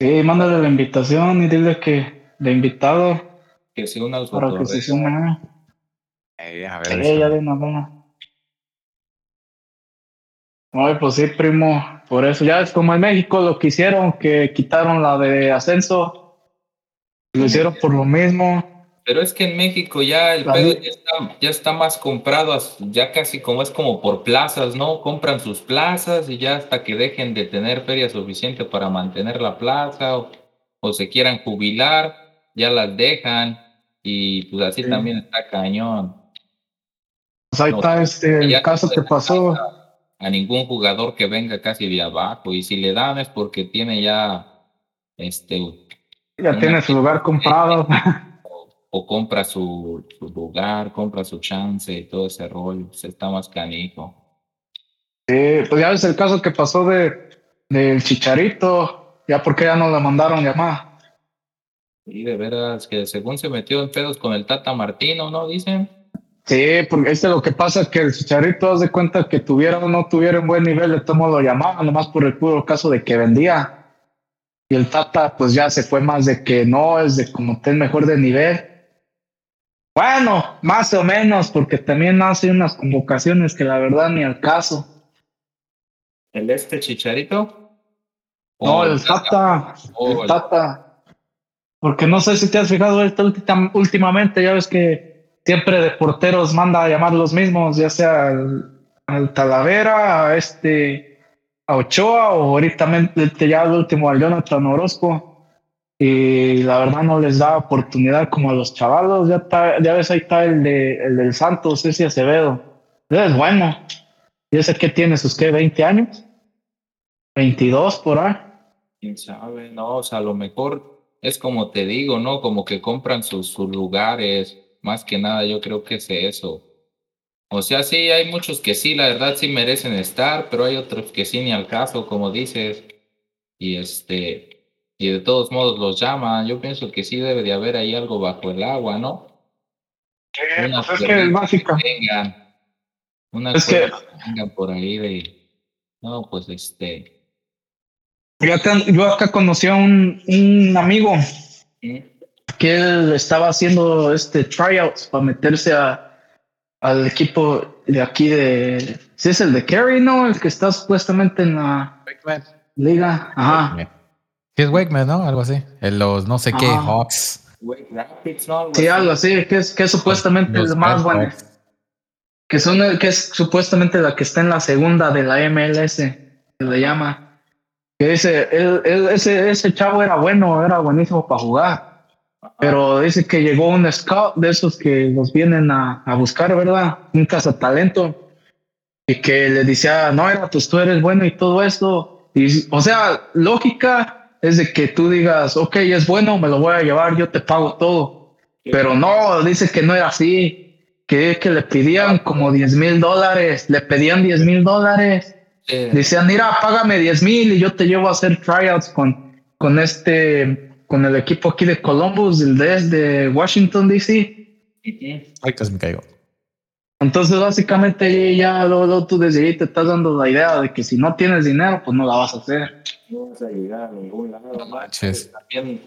Sí, mándale la invitación y dile que de invitado que se una al para que se sume. Eh, a ver, ya de una buena. Ay, pues sí, primo. Por eso, ya es como en México lo que hicieron, que quitaron la de ascenso. Lo hicieron por lo mismo. Pero es que en México ya el pedo ya está, ya está, más comprado, ya casi como es como por plazas, ¿no? Compran sus plazas y ya hasta que dejen de tener feria suficiente para mantener la plaza o, o se quieran jubilar, ya las dejan y pues así también está cañón. Pues ahí está este, el caso que pasó. A, ningún jugador que venga casi de abajo y si le dan es porque tiene ya este ya tiene su lugar comprado o, compra su, lugar compra su chance y todo ese rol se está más canijo sí pues ya es el caso que pasó de del chicharito ya porque ya no le mandaron llamar y de veras que según se metió en pedos con el Tata Martino no dicen Sí, porque este lo que pasa que el Chicharito hace cuenta que tuviera o no tuviera un buen nivel, de todo lo llamaban, nomás por el puro caso de que vendía. Y el Tata, pues ya se fue más de que no, es de como ten mejor de nivel. Bueno, más o menos, porque también hace unas convocaciones que la verdad ni al caso. ¿El este Chicharito? No, el, Tata. el Tata. Porque no sé si te has fijado últimamente, ya ves que siempre de porteros manda a llamar los mismos, ya sea al, Talavera, a este, a Ochoa o ahorita ya el último al Jonathan Orozco. Y la verdad no les da oportunidad como a los chavalos. Ya, está, ya ves, ahí está el, de, el del Santos, ese Acevedo. Es bueno. Y ese que tiene sus, ¿qué? ¿20 años? ¿22 por ahí? Quién sabe, no, o sea, a lo mejor es como te digo, ¿no? Como que compran sus, sus lugares más que nada yo creo que es eso. O sea, sí, hay muchos que sí, la verdad sí merecen estar, pero hay otros que sí ni al caso, como dices. Y este, y de todos modos los llaman. Yo pienso que sí debe de haber ahí algo bajo el agua, ¿no? Una pues es que es básica. Vengan, una es que vengan por ahí de, no, pues este. Yo acá, conocí a un, un amigo. ¿Mm? que él estaba haciendo este tryouts para meterse a, al equipo de aquí de. Sí, es el de Kerry, ¿no? El que está supuestamente en la liga. Ajá. Es Wakeman, ¿no? Algo así. En los no sé qué, Hawks. Sí, algo así, que es, que es supuestamente el más bueno. Que, son, que es supuestamente la que está en la segunda de la MLS, que le llama. Que dice, ese, ese chavo era bueno, era buenísimo para jugar pero dice que llegó un scout de esos que los vienen a, a buscar, ¿verdad? Un cazatalento. Y que le decía, no, era, pues tú eres bueno y todo esto. Y, o sea, lógica es de que tú digas, ok, es bueno, me lo voy a llevar, yo te pago todo. Pero no, dice que no era así. Que, que le pedían como 10 mil dólares. Le pedían 10 mil dólares. Decían, mira, págame 10 mil y yo te llevo a hacer tryouts con, con este con el equipo aquí de Columbus, el de Washington, D.C. Ay, casi me caigo. Entonces, básicamente, ya luego, tú desde ahí te estás dando la idea de que si no tienes dinero, pues no la vas a hacer. No vas a llegar a ningún lado. También,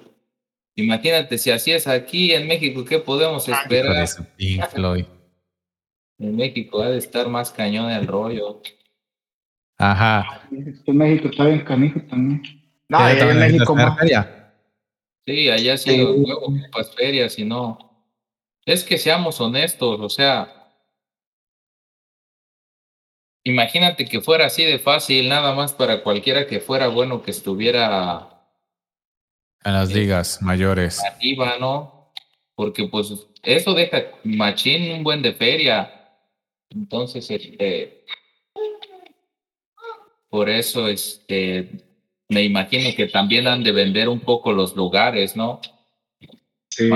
imagínate, si así es aquí en México, ¿qué podemos esperar? En México ha de estar más cañón el rollo. Ajá. En México está bien canijo también. No, en México más. Sí, allá sí, luego pues ferias y no. Es que seamos honestos, o sea, imagínate que fuera así de fácil, nada más para cualquiera que fuera bueno que estuviera en las ligas mayores. Arriba, ¿no? Porque pues eso deja machín un buen de feria. Entonces, este, por eso, este, me imagino que también han de vender un poco los lugares, ¿no? Sí.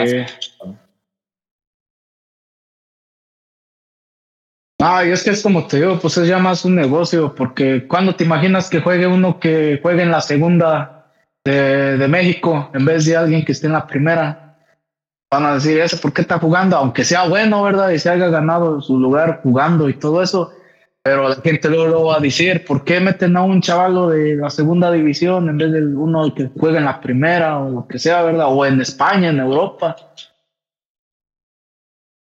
Y es que es como te digo, pues es ya más un negocio, porque cuando te imaginas que juegue uno que juegue en la segunda de, de México en vez de alguien que esté en la primera, van a decir, ¿ese por qué está jugando? Aunque sea bueno, ¿verdad? Y se haya ganado su lugar jugando y todo eso, pero la gente luego lo va a decir, ¿por qué meten a un chavalo de la segunda división en vez de uno que juega en la primera o lo que sea, verdad? O en España, en Europa.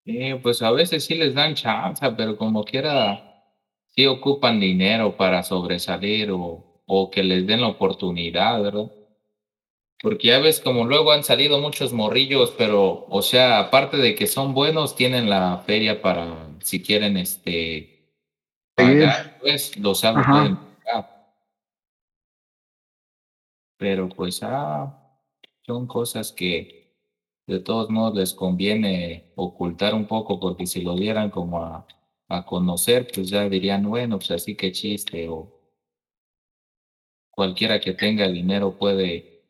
Sí, pues a veces sí les dan chance, pero como quiera, sí ocupan dinero para sobresalir o, o que les den la oportunidad, ¿verdad? Porque ya ves como luego han salido muchos morrillos, pero, o sea, aparte de que son buenos, tienen la feria para, si quieren, este, pagar, pues, los algo pueden pagar. Pero pues, ah, son cosas que de todos modos les conviene ocultar un poco, porque si lo dieran como a, a conocer, pues ya dirían, bueno, pues así que chiste, o cualquiera que tenga dinero puede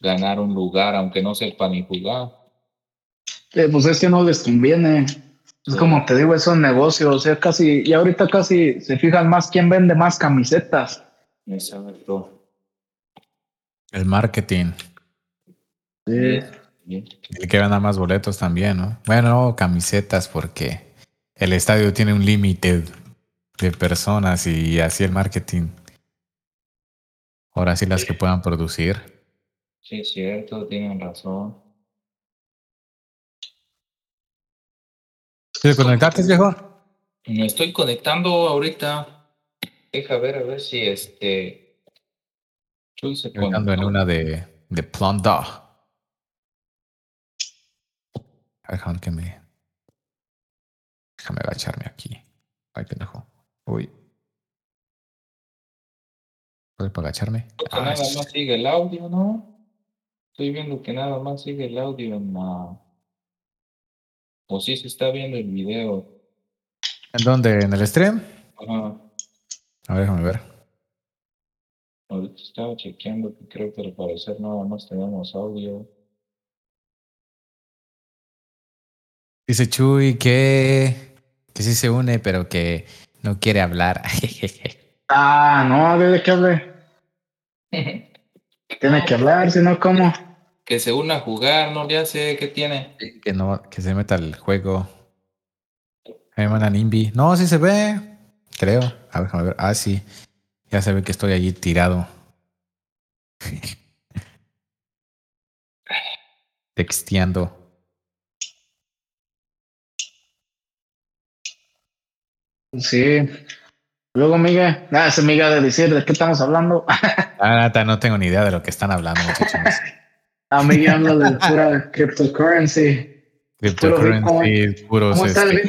ganar un lugar, aunque no sepa ni jugar. Eh, pues es que no les conviene. Es como te digo, es un negocio, o sea, casi, y ahorita casi se fijan más quién vende más camisetas. Exacto. El marketing. Sí. El que venda más boletos también, ¿no? Bueno, camisetas porque el estadio tiene un límite de personas y así el marketing. Ahora sí las que puedan producir. Sí, es cierto, tienen razón. ¿Te conectaste, viejo? Me estoy conectando ahorita. Deja ver a ver si este. Conectando en una de, de. Déjame que me. Déjame agacharme aquí. Ay, pendejo. Uy. ¿Puedes para agacharme? nada más sigue el audio, ¿no? Estoy viendo que nada más sigue el audio en la... O sí se está viendo el video. ¿En dónde? ¿En el stream? Ajá. A ver, déjame ver. Ahorita estaba chequeando que creo que al parecer nada más tenemos audio. Dice Chuy que, que sí se une, pero que no quiere hablar. ah, no, debe que hable. Tiene que hablar, si no, ¿cómo? Que se una a jugar, no ya sé qué tiene. Que no, que se meta al juego. Me mandan Nimbi. No, sí se ve. Creo. A ver, déjame ver. Ah, sí. Ya se ve que estoy allí tirado. Texteando. Sí. Luego, Miguel, nada, es amiga de decir de qué estamos hablando. ah, no tengo ni idea de lo que están hablando, muchachos. Amiga habla de pura cryptocurrency. Cryptocurrency, puros este,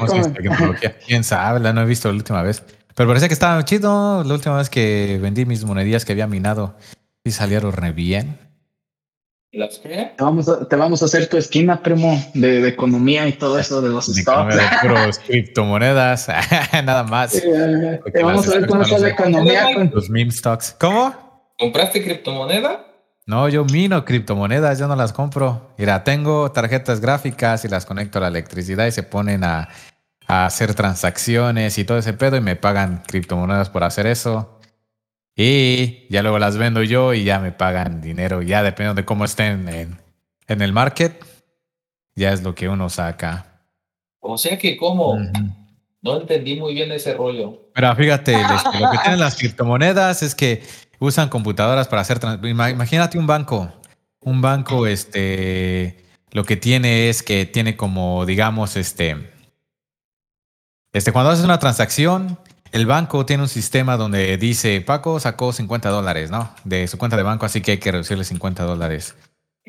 ¿Quién sabe? No he visto la última vez. Pero parece que estaba chido. La última vez que vendí mis monedillas que había minado, y salieron re bien. ¿Las qué? Te vamos, a, te vamos a hacer tu esquina, primo, de, economía y todo eso de los stocks. De puros criptomonedas, nada más. te vamos a ver cómo está la economía. Con... Los meme stocks. ¿Cómo? ¿Compraste criptomoneda? No, yo mino criptomonedas, yo no las compro. Mira, tengo tarjetas gráficas y las conecto a la electricidad y se ponen a, a hacer transacciones y todo ese pedo y me pagan criptomonedas por hacer eso. Y ya luego las vendo yo y ya me pagan dinero. Ya dependiendo de cómo estén en, en el market, ya es lo que uno saca. O sea que como no entendí muy bien ese rollo. Pero fíjate, este, lo que tienen las criptomonedas es que usan computadoras para hacer. Imagínate un banco. Un banco, este, lo que tiene es que tiene como, digamos, este, este, cuando haces una transacción, el banco tiene un sistema donde dice, Paco sacó 50 dólares, ¿no? De su cuenta de banco, así que hay que reducirle 50 dólares.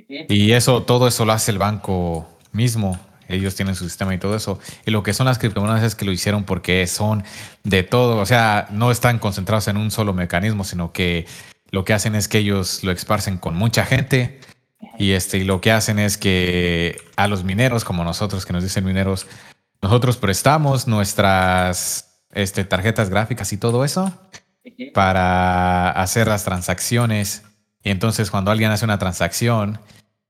Y eso, todo eso lo hace el banco mismo. Ellos tienen su sistema y todo eso. Y lo que son las criptomonedas es que lo hicieron porque son de todo. O sea, no están concentrados en un solo mecanismo, sino que lo que hacen es que ellos lo esparcen con mucha gente. Y, este, y lo que hacen es que a los mineros, como nosotros que nos dicen mineros, nosotros prestamos nuestras este, tarjetas gráficas y todo eso para hacer las transacciones. Y entonces cuando alguien hace una transacción,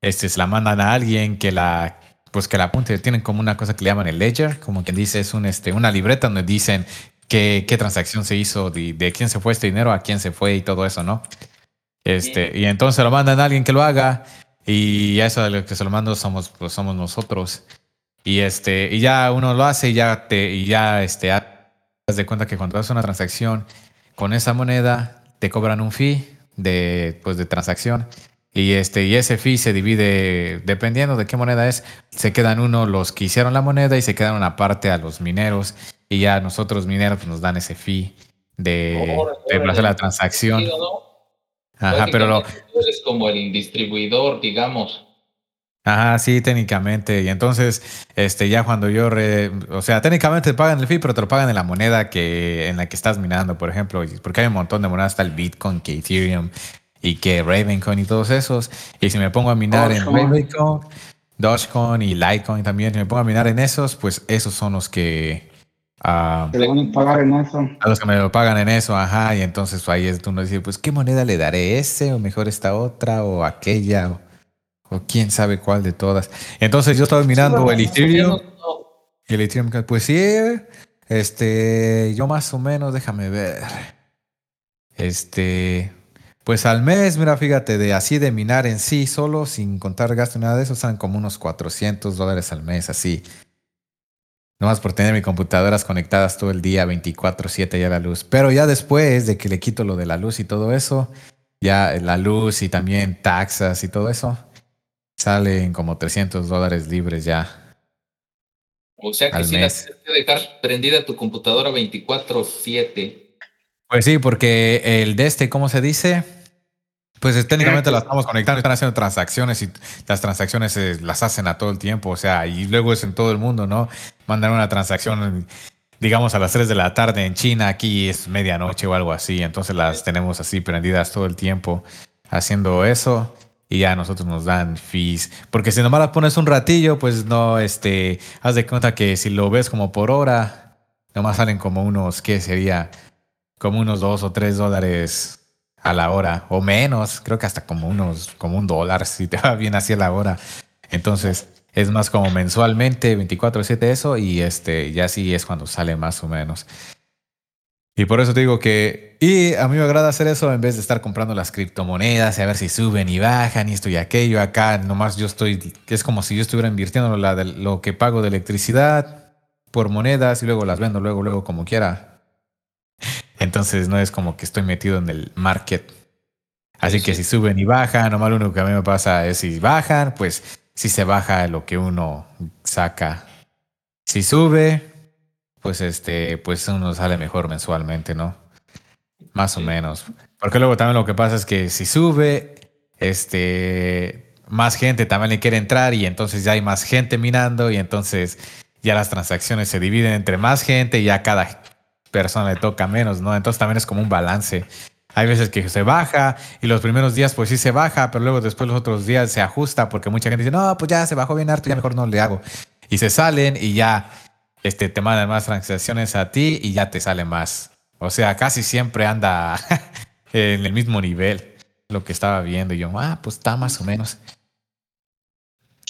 este, se la mandan a alguien que la, pues que la apunte. Tienen como una cosa que le llaman el ledger, como quien dice, es un, este, una libreta donde dicen qué, qué transacción se hizo, de, de, quién se fue este dinero, a quién se fue y todo eso, ¿no? Este, y entonces lo mandan a alguien que lo haga y eso de lo que se lo mando somos, pues somos nosotros. Y este, y ya uno lo hace y ya te, y ya este, das de cuenta que cuando haces una transacción con esa moneda, te cobran un fee de, pues, de transacción. Y, este, y ese fee se divide, dependiendo de qué moneda es, se quedan uno los que hicieron la moneda y se quedan una parte a los mineros. Y ya nosotros mineros pues, nos dan ese fee de, hacer la transacción. Ajá, pero lo... eres como el distribuidor, digamos. Ajá, sí, técnicamente. Y entonces, este, ya cuando yo, re, o sea, técnicamente te pagan el fee, pero te lo pagan en la moneda que en la que estás minando, por ejemplo, porque hay un montón de monedas, está el Bitcoin, que Ethereum y que Ravencoin y todos esos. Y si me pongo a minar en Ravencoin, Dogecoin y Litecoin también, si me pongo a minar en esos, pues esos son los que Uh, te van a pagar en eso. A los que me lo pagan en eso, ajá. Y entonces ahí es donde dice, pues, ¿qué moneda le daré ese? O mejor esta otra, o aquella, o, o quién sabe cuál de todas. Entonces yo estaba mirando el Ethereum. El Ethereum, pues sí, este, yo más o menos, déjame ver. Este, pues al mes, mira, fíjate, de así de minar en sí, solo sin contar gasto ni nada de eso, salen como unos 400 dólares al mes, así. Nomás por tener mis computadoras conectadas todo el día, 24/7 ya la luz. Pero ya después de que le quito lo de la luz y todo eso, ya la luz y también taxas y todo eso, salen como 300 dólares libres ya. O sea que si la tienes que dejar prendida tu computadora 24/7. Pues sí, porque el de este, ¿cómo se dice? Pues técnicamente la estamos conectando, están haciendo transacciones y las transacciones las hacen a todo el tiempo, o sea, y luego es en todo el mundo, ¿no? Mandan una transacción, digamos, a las 3 de la tarde en China, aquí es medianoche o algo así, entonces las tenemos así prendidas todo el tiempo haciendo eso y ya nosotros nos dan fees, porque si nomás las pones un ratillo, pues no, este, haz de cuenta que si lo ves como por hora, nomás salen como unos, ¿qué sería? Como unos 2 o 3 dólares a la hora o menos, creo que hasta como unos, como un dólar si te va bien así a la hora. Entonces es más como mensualmente, 24/7 eso y este ya sí es cuando sale más o menos. Y por eso te digo que, y a mí me agrada hacer eso en vez de estar comprando las criptomonedas y a ver si suben y bajan y esto y aquello. Acá nomás yo estoy, es como si yo estuviera invirtiendo la de, lo que pago de electricidad por monedas y luego las vendo luego, luego como quiera. Entonces no es como que estoy metido en el market. Así que si suben y bajan, nomás lo único que a mí me pasa es si bajan, pues si se baja lo que uno saca. Si sube, pues este, pues uno sale mejor mensualmente, ¿no? Más o menos. Porque luego también lo que pasa es que si sube, este, más gente también le quiere entrar y entonces ya hay más gente minando y entonces ya las transacciones se dividen entre más gente y ya cada persona le toca menos, ¿no? Entonces también es como un balance. Hay veces que se baja y los primeros días pues sí se baja, pero luego después los otros días se ajusta porque mucha gente dice, no, pues ya se bajó bien harto, ya mejor no le hago. Y se salen y ya este, te mandan más transacciones a ti y ya te sale más. O sea, casi siempre anda en el mismo nivel lo que estaba viendo. Y yo, ah, pues está más o menos.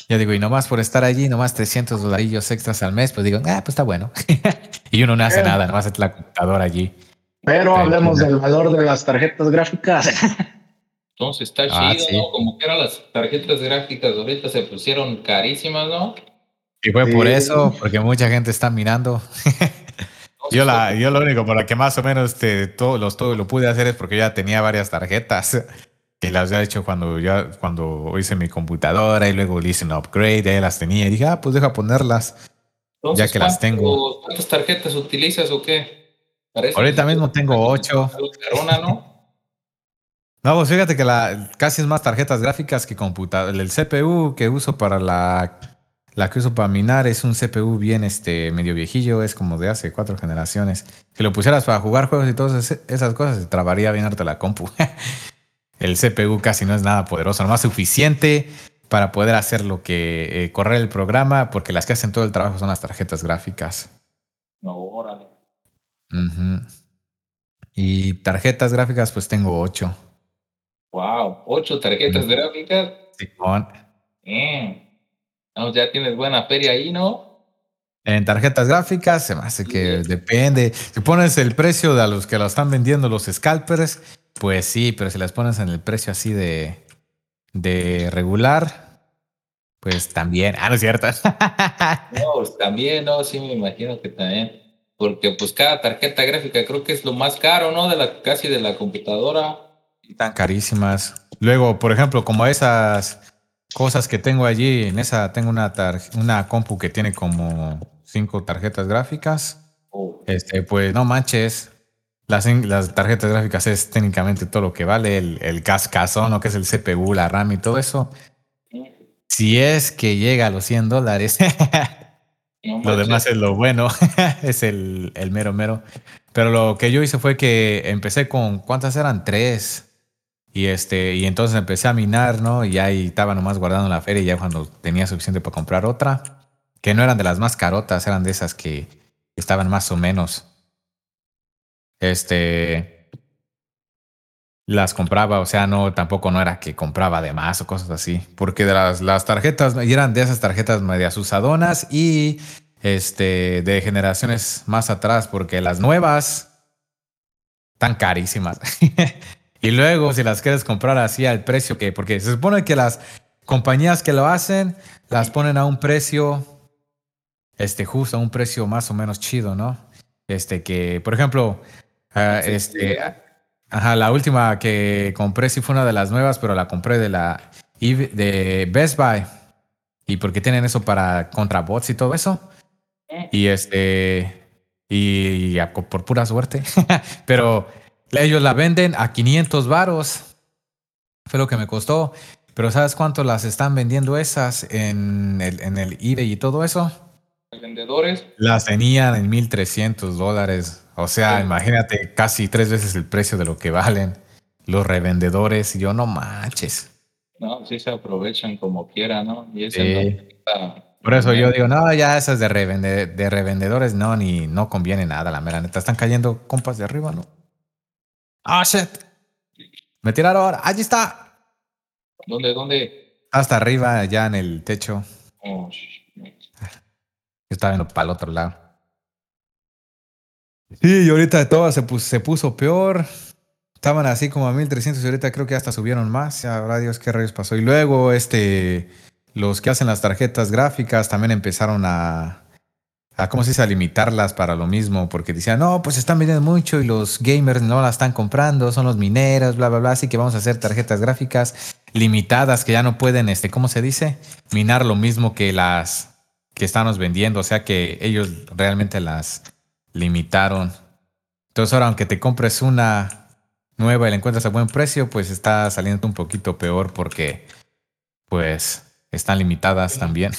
Ya digo, y nomás por estar allí, nomás 300 dolarillos extras al mes, pues digo, ah, pues está bueno. y uno no hace nada, nomás es la computadora allí. Pero hablemos del valor de las tarjetas gráficas. Entonces está ah, chido, ¿no? Como que eran las tarjetas gráficas ahorita se pusieron carísimas, ¿no? Y fue por eso, porque mucha gente está mirando. yo, la, yo lo único por lo que más o menos este, todo, los, todo lo pude hacer es porque ya tenía varias tarjetas. Y las había hecho cuando ya cuando hice mi computadora y luego le hice un upgrade, ya las tenía y dije, ah, pues deja ponerlas. ya que las tengo. ¿Cuántas tarjetas utilizas o qué? Ahorita mismo tengo ocho. ¿no? No, pues fíjate que la, casi es más tarjetas gráficas que computadora. El CPU que uso para la, la que uso para minar es un CPU bien este, medio viejillo, es como de hace cuatro generaciones. Si lo pusieras para jugar juegos y todas esas cosas, se trabaría bien harto la compu. el CPU casi no es nada poderoso, nomás suficiente para poder hacer lo que eh, correr el programa, porque las que hacen todo el trabajo son las tarjetas gráficas. No, órale. Y tarjetas gráficas, pues tengo ocho. Wow, ocho tarjetas gráficas. Sí, ya tienes buena feria ahí, ¿no? En tarjetas gráficas se me hace que depende. Si pones el precio de los que lo están vendiendo los scalpers, pues sí, pero si las pones en el precio así de, de regular, pues también. Ah, no es cierto. no, pues también, no, sí me imagino que también. Porque pues cada tarjeta gráfica creo que es lo más caro, ¿no? De la, casi de la computadora. Tan carísimas. Luego, por ejemplo, como esas cosas que tengo allí, en esa tengo una, una compu que tiene como cinco tarjetas gráficas. Oh. Este, pues no manches, Las, las tarjetas gráficas es técnicamente todo lo que vale, el, el cascazón, lo que es el CPU, la RAM y todo eso. Si es que llega a los 100 dólares, lo demás es lo bueno, es el, el, mero mero. Pero lo que yo hice fue que empecé con, ¿cuántas eran? Tres. Y, este, y entonces empecé a minar, ¿no? Y ahí estaba nomás guardando la feria y ya cuando tenía suficiente para comprar otra, que no eran de las más carotas, eran de esas que estaban más o menos. Este, las compraba, o sea, no, tampoco no era que compraba de más o cosas así, porque de las, las tarjetas eran de esas tarjetas medias usadonas y este, de generaciones más atrás, porque las nuevas están carísimas. Y luego, si las quieres comprar así al precio que, porque se supone que las compañías que lo hacen las ponen a un precio, este, justo a un precio más o menos chido, ¿no? Este, que, por ejemplo, uh, este, ajá, la última que compré sí fue una de las nuevas, pero la compré de la de Best Buy. Y porque tienen eso para contra bots y todo eso. Y este, y, y por pura suerte. pero ellos la venden a 500 varos. Fue lo que me costó. Pero ¿sabes cuánto las están vendiendo esas en el, en el eBay y todo eso? Vendedores. Las tenían en 1300 dólares. O sea, imagínate casi tres veces el precio de lo que valen los revendedores. Yo no manches. No, sí se aprovechan como quiera, ¿no? Y sí. Por eso yo digo, no, ya esas de, de revendedores no, ni no conviene nada, la mera neta. Están cayendo compas de arriba, ¿no? Ah, shit. Me tiraron. Allí está. ¿Dónde? ¿Dónde? Hasta arriba, ya en el techo. Oh, estaba viendo para el otro lado. Sí, y ahorita todo se puso, se puso peor. Estaban así como a 1300 y ahorita creo que hasta subieron más. Sabrá Dios qué rayos pasó. Y luego, este, los que hacen las tarjetas gráficas también empezaron a, a cómo se dice, a limitarlas para lo mismo, porque decían, no, pues están vendiendo mucho y los gamers no las están comprando, son los mineros, bla, bla, bla, así que vamos a hacer tarjetas gráficas limitadas que ya no pueden, este, ¿cómo se dice? Minar lo mismo que las que estamos vendiendo, o sea que ellos realmente las limitaron. Entonces ahora, aunque te compres una nueva y la encuentras a buen precio, pues está saliendo un poquito peor porque, pues, están limitadas también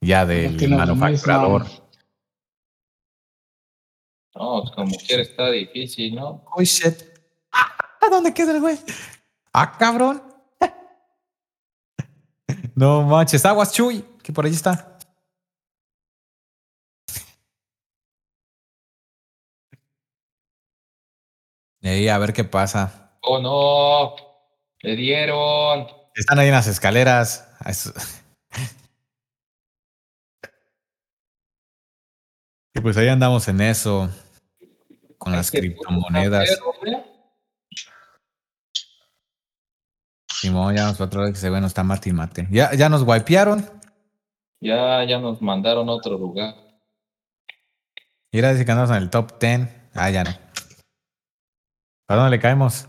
ya del manufacturador. No, como quiera está difícil, ¿no? Oh, shit. ¿A dónde queda el güey? Ah, cabrón. no manches, aguas Chuy, que por allí está. Ahí, a ver qué pasa. Oh, no. Le dieron. Están ahí en las escaleras. Y pues ahí andamos en eso, con las criptomonedas. Simón, ya nos otra vez que se ve, no está mate y mate. ¿Ya, ya nos wipearon? Ya, ya nos mandaron a otro lugar. Ahora dice que andamos en el top 10. Ah, ya no. ¿Para dónde le caemos?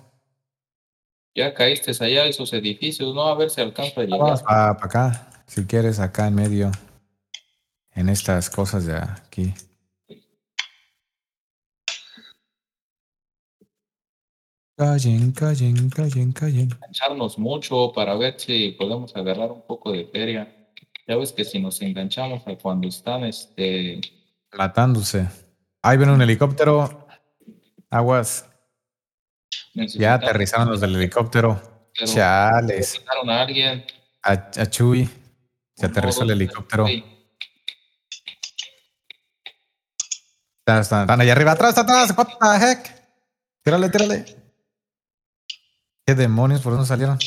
Ya caíste allá esos edificios, ¿no? A ver si alcanza a llegar. Vamos para acá, si quieres, acá en medio. En estas cosas de aquí. Callen, callen, callen, callen. Engancharnos mucho para ver si podemos agarrar un poco de feria. Ya ves que si nos enganchamos a cuando están este matándose. Ahí viene un helicóptero. Aguas. Ya aterrizaron los del helicóptero. Chales. a alguien. A, Chuy. Se aterrizó el helicóptero. Están, están, allá arriba, atrás, atrás. What the heck? Tírale, tírale. ¿Qué demonios? ¿Por dónde salieron?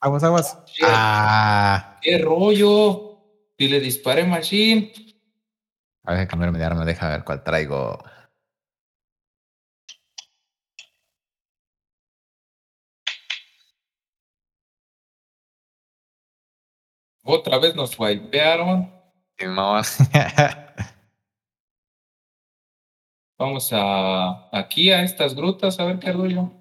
Aguas, aguas. ¿Qué, ah. ¿Qué rollo? Y le disparé Machine. A ver, cambiarme de arma, deja ver cuál traigo. Otra vez nos wipearon. Vamos a aquí a estas grutas a ver qué rollo.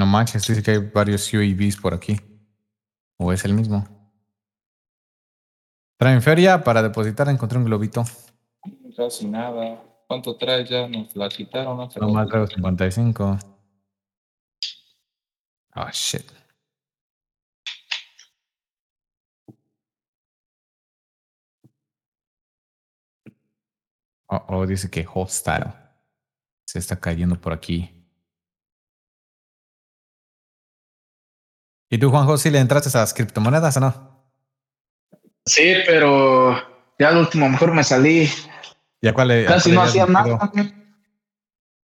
No manches, dice que hay varios UAVs por aquí. ¿O es el mismo? Traen feria para depositar, encontré un globito. Casi nada. ¿Cuánto trae ya? Nos la quitaron. No, No más traigo 55. Oh, shit. Oh, oh, dice que hostile. Se está cayendo por aquí. ¿Y tú, Juanjo, si le entraste a las criptomonedas o no? Sí, pero ya al último mejor me salí. ¿Ya cuál le- Casi cuál no hacía nada.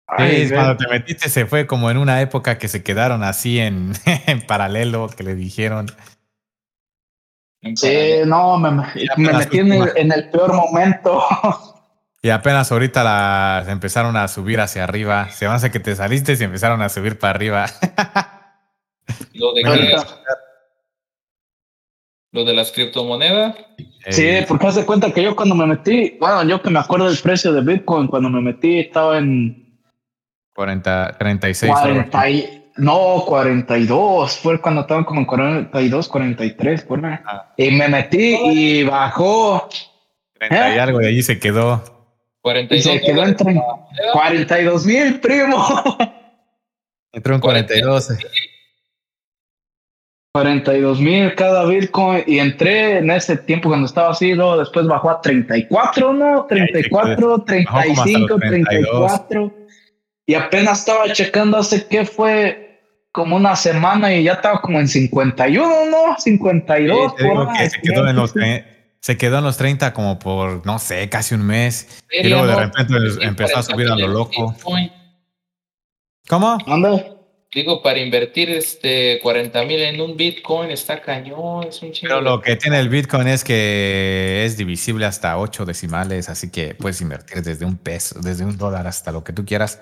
Ay, Sí, cuando te metiste se fue como en una época que se quedaron así en, en paralelo, que le dijeron. Sí, no, me, me- metí en el, última. en el peor momento. Y apenas ahorita las empezaron a subir hacia arriba. Se me hace que te saliste y empezaron a subir para arriba. Lo de, qué? Ahorita. lo de las criptomonedas. Sí, Eh, porque haz de cuenta que yo cuando me metí, bueno, yo que me acuerdo del precio de Bitcoin, cuando me metí estaba en 40, 36 algo 40, y- no, 42, fue cuando estaban como en 42, 43, por ahí. Ah. Y me metí y bajó 30 y ¿Eh? algo, y allí se quedó. 42 y se quedó en dólares tre- la moneda. 42 mil, primo. Entró en 42. 42 mil cada Bitcoin y entré en ese tiempo cuando estaba así, luego después bajó a 34, ¿no? 34, Bajó como hasta 35, los 32. 34. Y apenas estaba checando hace que fue como una semana y ya estaba como en 51, ¿no? 52. Te digo por que se quedó, en los, se quedó en los 30 como por, no sé, casi un mes. Y luego de repente empezó a subir a lo loco. Bitcoin. ¿Cómo? Anda. Digo, para invertir este 40 mil en un Bitcoin está cañón, es un chingo. Pero lo que tiene el Bitcoin es que es divisible hasta 8 decimales, así que puedes invertir desde un peso, desde un dólar hasta lo que tú quieras.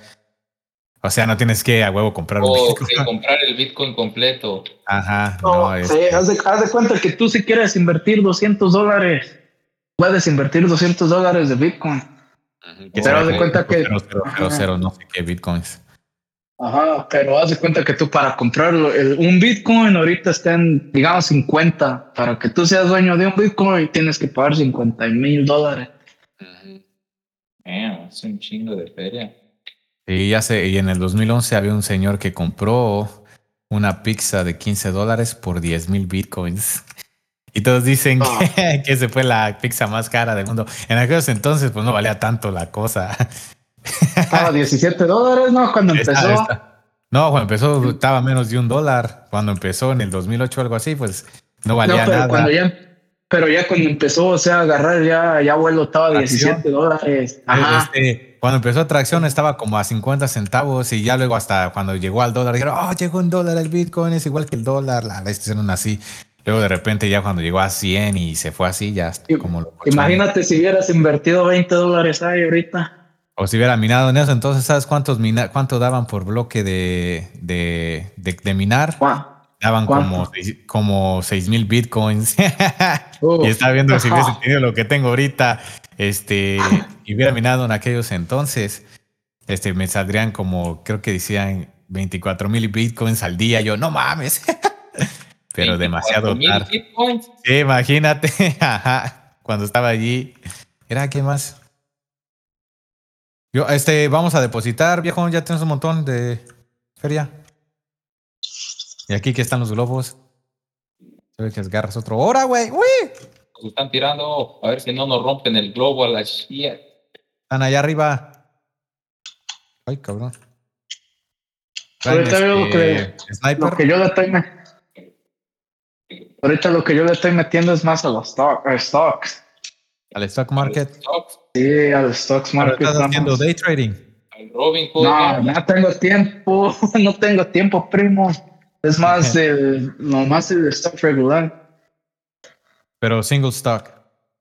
O sea, no tienes que a huevo comprar un O Bitcoin. que comprar el Bitcoin completo. Ajá, No, no, es. sí, haz, de, haz de cuenta que tú si quieres invertir 200 dólares, puedes invertir 200 dólares de Bitcoin. pero haz de cuenta que- 0.000, no sé qué Bitcoins. Ajá, pero haz de cuenta que tú para comprar el- un Bitcoin ahorita está en, digamos, 50. Para que tú seas dueño de un Bitcoin tienes que pagar 50 mil dólares. Eh, es un chingo de feria. Y ya sé, y en el 2011 había un señor que compró una pizza de 15 dólares por 10 mil bitcoins. Y todos dicen Ah. que, que esa fue la pizza más cara del mundo. En aquellos entonces, pues no valía tanto la cosa. Estaba 17 dólares, ¿no? Cuando Esta- empezó. esta- No, cuando empezó estaba menos de un dólar. Cuando empezó en el 2008 o algo así, pues no No, valía pero nada. cuando ya, pero ya cuando empezó, o sea, a agarrar ya, ya vuelo estaba a Acción. 17 dólares. Ajá. Este, cuando empezó atracción estaba como a 50 centavos y ya luego hasta cuando llegó al dólar dijeron, oh, llegó un dólar el Bitcoin, es igual que el dólar, la hicieron así. Luego de repente ya cuando llegó a 100 y se fue así, ya como lo Imagínate si hubieras invertido 20 dólares ahí ahorita. O si hubiera minado en eso, entonces ¿sabes cuántos mina- cuánto daban por bloque de, de, de, de minar? Daban ¿Cuánto? como, seis- como 6 mil bitcoins. Uf. y estaba viendo si hubiese tenido lo que tengo ahorita, este, y hubiera minado en aquellos entonces, este, me saldrían como, creo que decían 24 mil bitcoins al día. Yo, no mames. Pero demasiado 24,000 tarde. Bitcoins. Sí, imagínate. Ajá. Cuando estaba allí. Era, ¿qué más? Yo, este, vamos a depositar, viejo. Ya tienes un montón de feria. Y aquí que están los globos. Se ve que agarras otro. ¡Hora, güey! ¡Uy! Nos están tirando. A ver si no nos rompen el globo a la shit. Están allá arriba. Ay, cabrón. Ahorita veo lo que- este, Sniper. Lo que yo le estoy Ahorita lo que yo le estoy metiendo es más a los stock- stocks. Al stock market. Sí, a los stocks Pero market. estás haciendo day trading. al Robin Hood. No, no tengo tiempo. No tengo tiempo, primo. Es más el, nomás el stock regular. Pero single stock.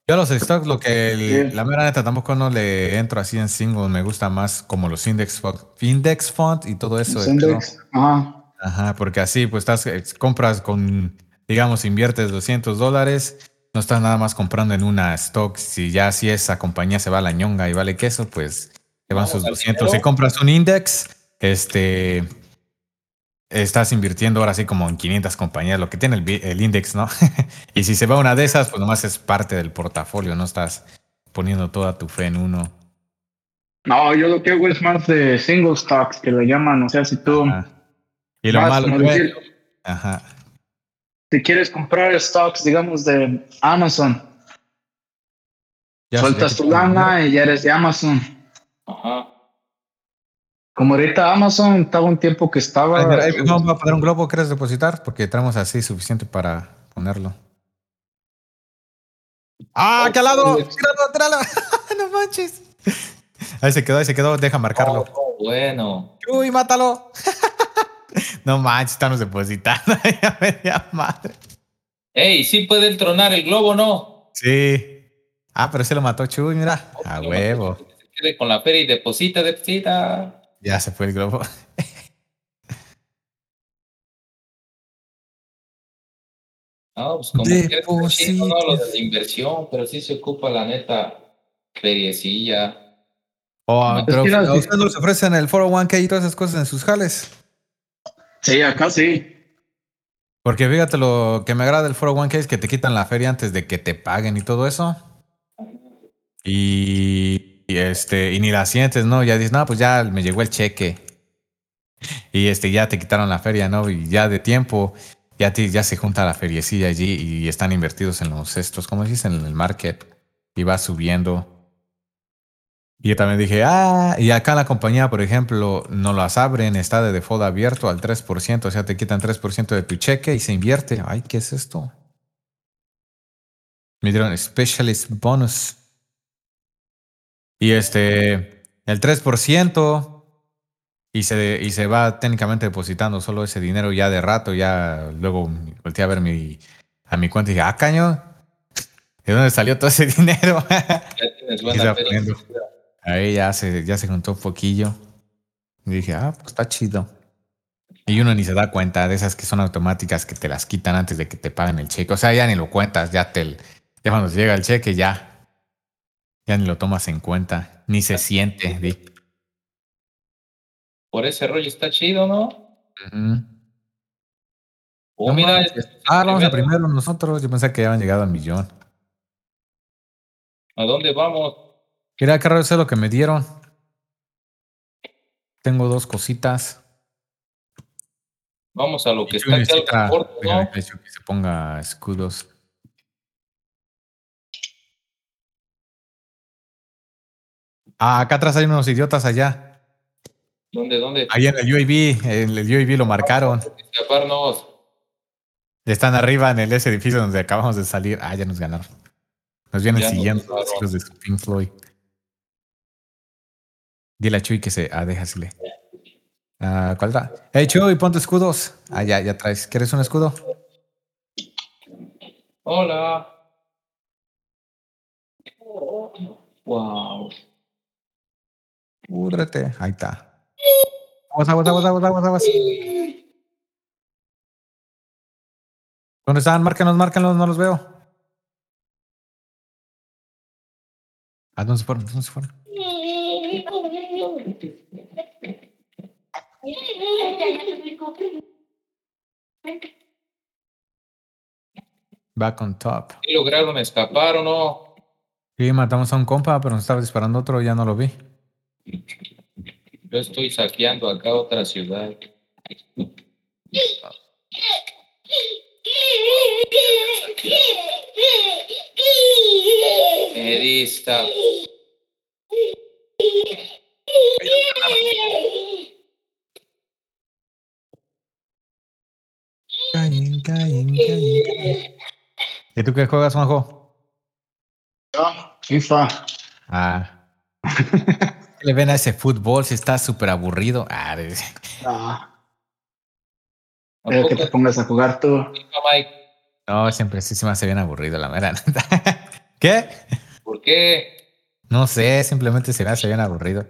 Yo los stocks, lo que el- Sí. la mera neta tampoco no le entro así en single. Me gusta más como los index fund, index fund y todo eso. Index. Ajá. Ajá, porque así pues estás, eh, compras con, digamos, inviertes 200 dólares. No estás nada más comprando en una stock. Si ya si esa compañía se va a la ñonga y vale queso, pues te van sus al 200. dinero. Si compras un index, este, estás invirtiendo ahora sí como en 500 compañías, lo que tiene el, el index, ¿no? y si se va una de esas, pues nomás es parte del portafolio, no estás poniendo toda tu fe en uno. No, yo lo que hago es más de single stocks, que le llaman, o sea, si tú... Y lo malo, Ajá. Si quieres comprar stocks, digamos, de Amazon, sueltas tu lana y ya eres de Amazon. Ajá. Como ahorita Amazon estaba un tiempo que estaba. vamos a poner un globo, ¿quieres depositar? Porque traemos así suficiente para ponerlo. ¡Ah, qué al lado! ¡Tíralo, tíralo! ¡No manches! Ahí se quedó, ahí se quedó, deja marcarlo. Oh, bueno. ¡Uy, mátalo! no manches, estamos depositando a media madre. ¡Ey, sí puede tronar el globo, no! Sí. Ah, pero se lo mató Chuy, mira. a huevo. Se quede con la feria y deposita, deposita. Ya se fue el globo. No, pues como que es no lo de la inversión, pero sí se ocupa la neta feriecilla. Oh, pero a ustedes nos ofrecen el 401k y todas esas cosas en sus jales. Sí, acá sí. Porque fíjate lo que me agrada del 401k es que te quitan la feria antes de que te paguen y todo eso. Y, este, y ni la sientes, ¿no? Ya dices, no, pues ya me llegó el cheque. Y este, ya te quitaron la feria, ¿no? Y ya de tiempo, ya, ya se junta la feriecilla allí y están invertidos en los estos, ¿cómo dices? En el market. Y va subiendo. Y yo también dije, ah, y acá la compañía, por ejemplo, no las abren, está de default abierto al 3%, o sea, te quitan 3% de tu cheque y se invierte. Ay, ¿qué es esto? Me dieron specialist bonus. Y este, el 3%, y se, y se va técnicamente depositando solo ese dinero ya de rato, ya luego volteé a ver mi, a mi cuenta y dije, ah, caño, ¿de dónde salió todo ese dinero? Ya tienes buena Ahí ya se, ya se juntó un poquillo. Y dije, ah, pues está chido. Y uno ni se da cuenta de esas que son automáticas que te las quitan antes de que te paguen el cheque. O sea, ya ni lo cuentas, ya te ya cuando llega el cheque ya, ya ni lo tomas en cuenta, ni se siente. Por ese rollo está chido, ¿no? Oh, mira, ah, vamos a primero nosotros. Yo pensé que ya habían llegado al millón. ¿A dónde vamos? Quería eso lo que me dieron. Tengo dos cositas. Vamos a lo que está aquí al Que se ponga escudos. Ah, acá atrás hay unos idiotas allá. ¿Dónde, dónde? Ahí en el UAV, en el UAV lo marcaron. Escaparnos. Están arriba en el ese edificio donde acabamos de salir. Ah, ya nos ganaron. Nos vienen siguiendo los hijos de Pink Floyd. Dile a Chuy que se. Ah, déjasele. Ah, ¿Cuál da? Hey Chuy, ponte escudos. Ah, ya, ya traes. ¿Quieres un escudo? Hola. Wow. Púdrete. Ahí está. Vamos, vamos, vamos, vamos, vamos, vamos. ¿Dónde están? Márquenos, márquenos, no los veo. ¿A dónde se fueron? ¿Dónde se fueron? Back on top. ¿Y lograron escapar o no? Sí, matamos a un compa, pero nos estaba disparando otro, ya no lo vi. Yo estoy saqueando acá otra ciudad. ¿Y tú qué juegas, Juanjo? Yo, FIFA. Ah. le ven a ese fútbol si está súper aburrido? Ah, ah. que te pongas a jugar tú. No, siempre sí se me hace bien aburrido, la mera. ¿Qué? ¿Por qué? No sé, simplemente se me hace bien aburrido.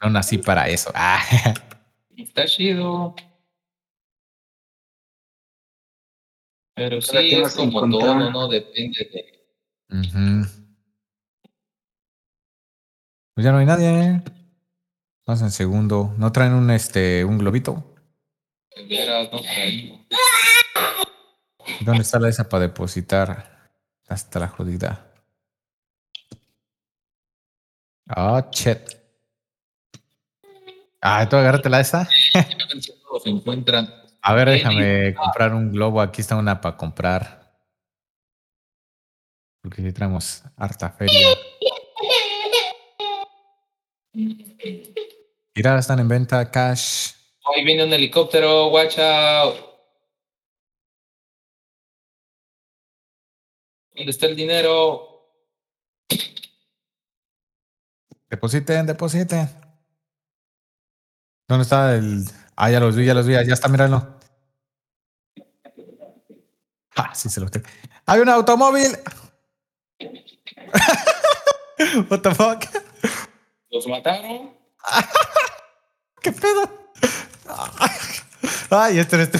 No nací para eso. Ah. Está chido. Pero sí, es como todo, ¿no? Depende de. Pues ya no hay nadie. Más en segundo. ¿No traen un este un globito? Veras, no. ¿Dónde está la esa para depositar? Hasta la jodida. Ah, shit. Ah, tú agárrate la esa. Los encuentran. A ver, déjame comprar un globo. Aquí está una para comprar. Porque si traemos harta feria. Mira, están en venta cash. Ahí viene un helicóptero, watch out. ¿Dónde está el dinero? Depositen, depositen. ¿Dónde está el...? Ah, ya los vi, ya los vi. Ya está, míralo. Ah, sí se lo tengo. ¡Hay un automóvil! What the fuck? ¿Los mataron? ¿Qué pedo? Ay, este este.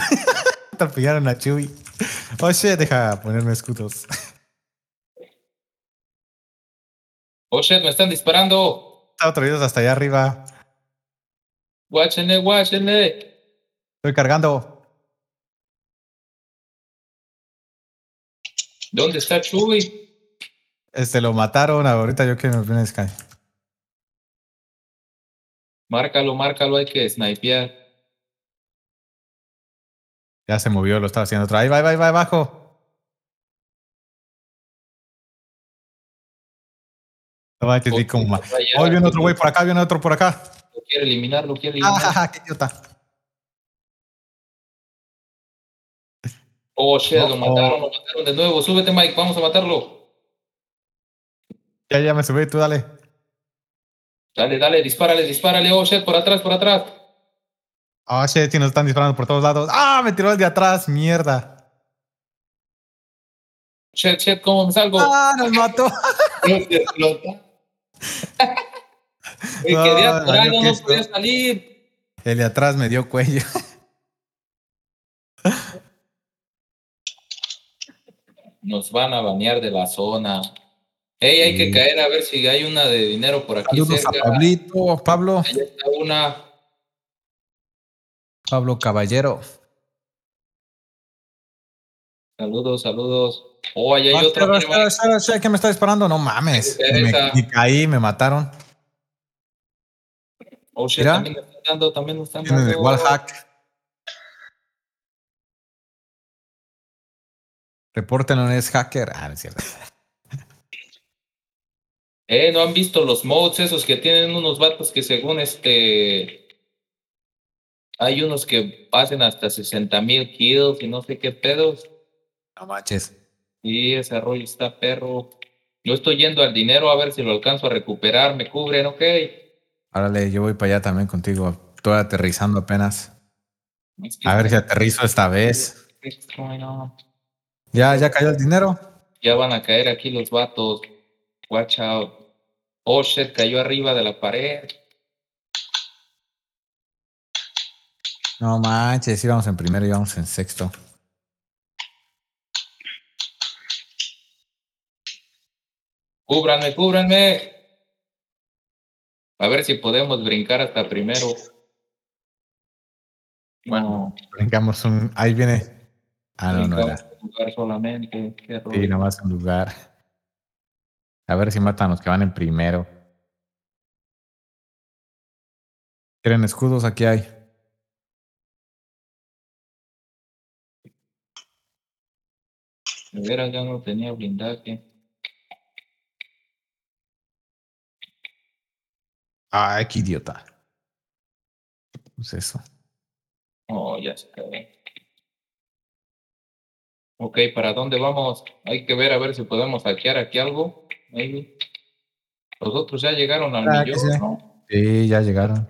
Atropellaron a Chewie. Oh shit, deja ponerme escudos. Oh shit, me están disparando. Estaba traídos hasta allá arriba. Guáchenle, guáchenle. Estoy cargando. ¿Dónde está Chuy? Este lo mataron. Ahorita yo que nos viene Sky. Márcalo, márcalo, hay que snipear. Ya se movió, lo estaba haciendo otra. Ahí va, ahí va, ahí va, abajo. No manches, vi como Oh, viene otro güey por acá, viene otro por acá. Lo quiere eliminar, lo quiere eliminar. Ah, qué idiota. Oh shit, No, lo mataron, lo mataron de nuevo. Súbete, Mike, vamos a matarlo. Ya, ya me subí, tú dale. Dale, dale, dispárale, dispárale. Oh shit, por atrás, por atrás. Ah, shit, sí, nos están disparando por todos lados. Ah, me tiró el de atrás, mierda. Shit, shit, ¿cómo me salgo? Ah, nos mató. Me No, quedé valió atorado, no podía salir. El de atrás me dio cuello. Nos van a banear de la zona. Ey, hay que caer a ver si hay una de dinero por aquí Saludos a. Pablito, Pablo, Ahí está una. Pablo Caballero. Saludos, saludos. Oh, ahí hay Ah, otra. espera, espera, ¿Qué me está disparando? No mames. Me, me caí, me mataron. Oh, shit, Mira. también me están dando, también me están dando. wallhack. Repórtenlo, es hacker. Ah, no es cierto. Eh, ¿no han visto los modes esos que tienen unos vatos que según este... Hay unos que pasen hasta 60 mil kills y no sé qué pedos. No manches. Y ese rollo está perro. Yo estoy yendo al dinero a ver si lo alcanzo a recuperar. Me cubren, ok. Árale, yo voy para allá también contigo. Estoy aterrizando apenas. A ver si aterrizo esta vez. ¿Ya, ya cayó el dinero? Ya van a caer aquí los vatos. Watch out. Oh shit, cayó arriba de la pared. No manches, íbamos en primero y íbamos en sexto. Cúbranme, cúbranme. A ver si podemos brincar hasta primero. Bueno, Brincamos un. Ahí viene. Ah, no, no era. un lugar solamente. Sí, nomás un lugar. A ver si matan los que van en primero. ¿Quieren escudos? Aquí hay. De veras ya no tenía blindaje. Ay, qué idiota. Pues eso. Oh, ya se acabó. Ok, ¿para dónde vamos? Hay que ver a ver si podemos hackear aquí algo. Maybe. Los otros ya llegaron al Ah, millón, sí. ¿no? Sí, ya llegaron.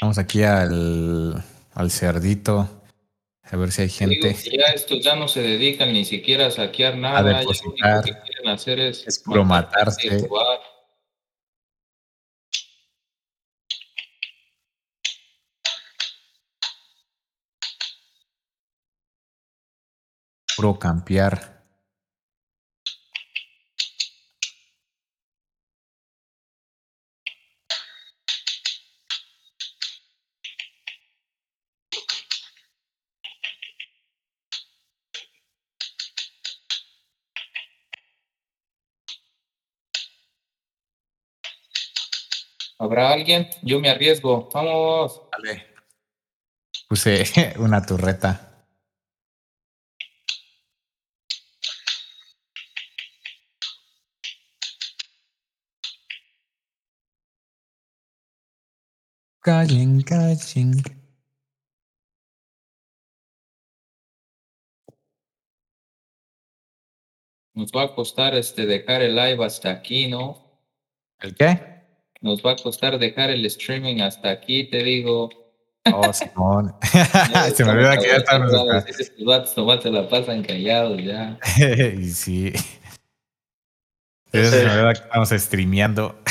Vamos aquí al, al cerdito. A ver si hay Digo gente. ya estos ya no se dedican ni siquiera a saquear nada. ya lo único que quieren hacer es, Es puro matarse. Puro campear. ¿Habrá alguien? Yo me arriesgo. Vamos. Dale. Puse una turreta. Calling, calling. Nos va a costar este dejar el live hasta aquí, ¿no? ¿El qué? Nos va a costar dejar el streaming hasta aquí, te digo. Oh, Simón. se me olvida que ya estamos. Estos vatos nomás se la pasan callados ya. y sí. Se me olvida que estamos streameando.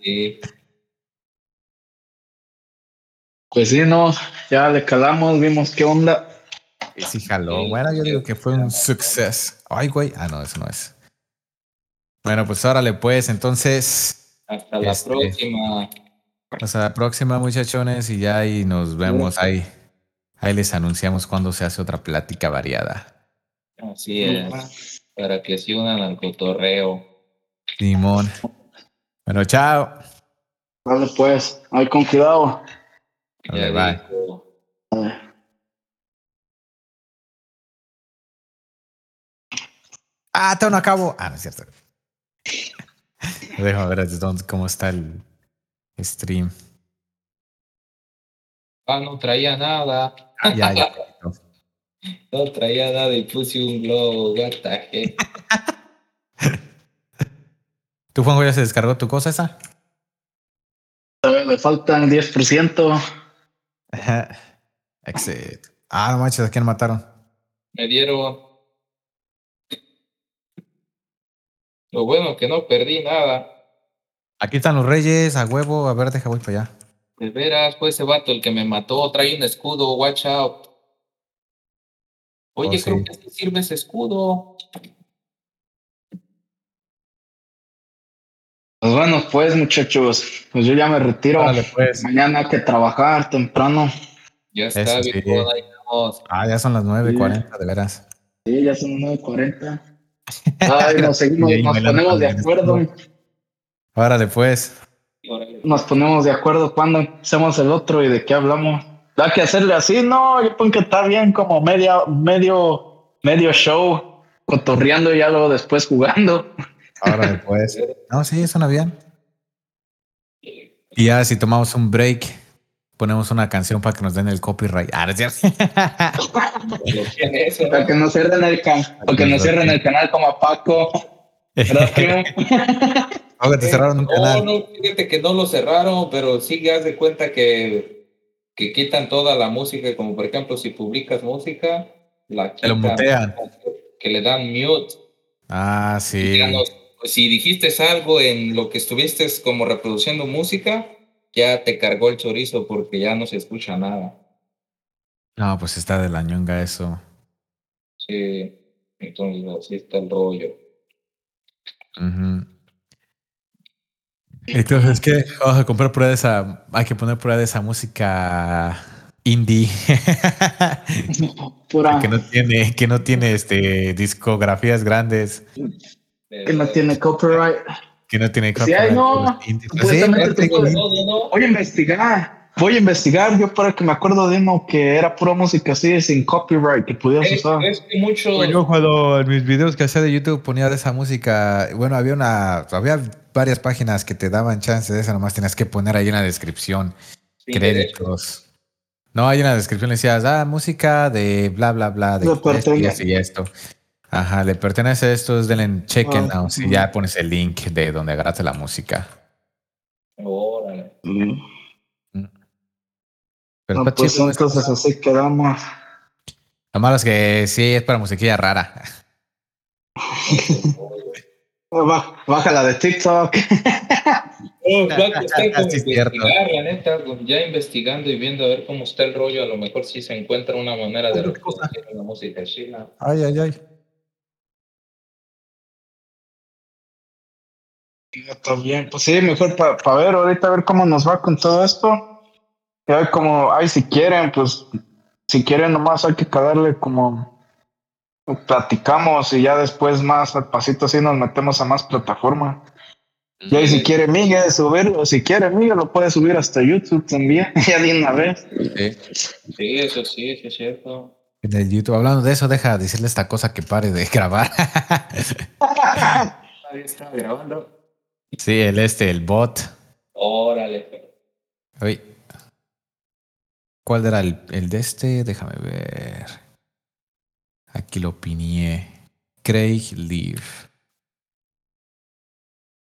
Sí. Pues sí, no, ya le calamos, vimos qué onda. Y sí, jaló. Bueno, yo digo que fue un success. Ay, güey. Ah, no, eso no es. Bueno, pues órale, pues, entonces. Hasta la Este, próxima. Hasta la próxima, muchachones, y ya ahí nos vemos. Ahí, ahí les anunciamos cuando se hace otra plática variada. Así es. Para que se unan al cotorreo. Simón. Bueno, chao. Vale, pues, ahí con cuidado. Dale, Ya bye. dijo. Ah, te no acabo. Ah, no es cierto. Déjame ver cómo está el stream. Ah, no traía nada. Ah, ya, ya. No traía nada y puse un globo. Heck? ¿Tu Juanjo ya se descargó tu cosa esa? Todavía Le faltan 10%. Exit. Ah, no manches, ¿a quién mataron? Me dieron. Lo bueno que no perdí nada. Aquí están los reyes, a huevo. A ver, deja, voy para allá. De veras, fue ese vato el que me mató. Trae un escudo, watch out. Oye, Oh, creo sí. que sí sirve ese escudo. Pues bueno, pues muchachos, pues yo ya me retiro. Órale, pues. Mañana hay que trabajar temprano. Ya Eso está, sí. viejo, ahí vamos. Ah, ya son las 9.40, de veras. Sí, ya son 9.40. Ay, nos seguimos, nos ponemos de acuerdo. escudo. Órale, pues. Nos ponemos de acuerdo cuando hacemos el otro y de qué hablamos. ¿Da que hacerle así? No, yo creo que está bien como media, medio, medio show, cotorreando y ya luego después jugando. Órale, pues. No, sí, suena bien. Y ya si tomamos un break, ponemos una canción para que nos den el copyright. Ah, ¿no es eso, Para ¿no? que no cierren el, can para que no cierren el canal como a Paco. Oh, que te cerraron un No, canal. no, fíjate que no lo cerraron, pero sí haz de cuenta que, que quitan toda la música, como por ejemplo si publicas música, la Te lo quitan, mutean. que le dan mute. Ah, sí. No- pues, si dijiste algo en lo que estuviste como reproduciendo música, ya te cargó el chorizo porque ya no se escucha nada. No, pues está de la ñonga eso. Sí, entonces así está el rollo. Entonces, ¿qué? Vamos a comprar prueba de esa. Hay que poner prueba de esa música indie. Pura, que no tiene, que no tiene este discografías grandes, que no tiene copyright. Que no tiene Sí, ay, no. Pues no. Voy a investigar. Voy a investigar yo para que me acuerdo de uno que era pura música así sin copyright que pudieras Es, usar. es que muchos, Pues yo cuando en mis videos que hacía de YouTube ponía de esa música, bueno, había una, había varias páginas que te daban chance de esa, nomás tenías que poner ahí en la descripción créditos. No, hay una descripción, le decías, ah, música de bla, bla, bla, de esto y esto. Ajá, le pertenece a esto, es del check-in Ah, now. Si ujú. ya pones el link de donde agarraste la música. órale. Mm. Pero No, está pues entonces así quedamos. Lo malo es que sí, es para musiquilla rara. Bájala de TikTok. Como es investigar, la neta, ya investigando y viendo a ver cómo está el rollo, a lo mejor sí se encuentra una manera de cosa. reproducir la música china. Ay, ay, ay. Está bien, pues sí, mejor para pa ver ahorita, a ver cómo nos va con todo esto. Y como, ay, si quieren, pues, si quieren nomás hay que calarle como platicamos y ya después más al pasito así nos metemos a más plataforma. Y ahí si quiere Miguel subirlo, si quiere Miguel lo puede subir hasta YouTube también, ya de una vez. Sí, eso sí, eso es cierto. En el YouTube, hablando de eso, deja decirle esta cosa que pare de grabar. Nadie está grabando. Sí, el este, el bot. Órale. Uy. ¿Cuál era el, el de este? Déjame ver. Aquí lo opiné. Craig Leaf.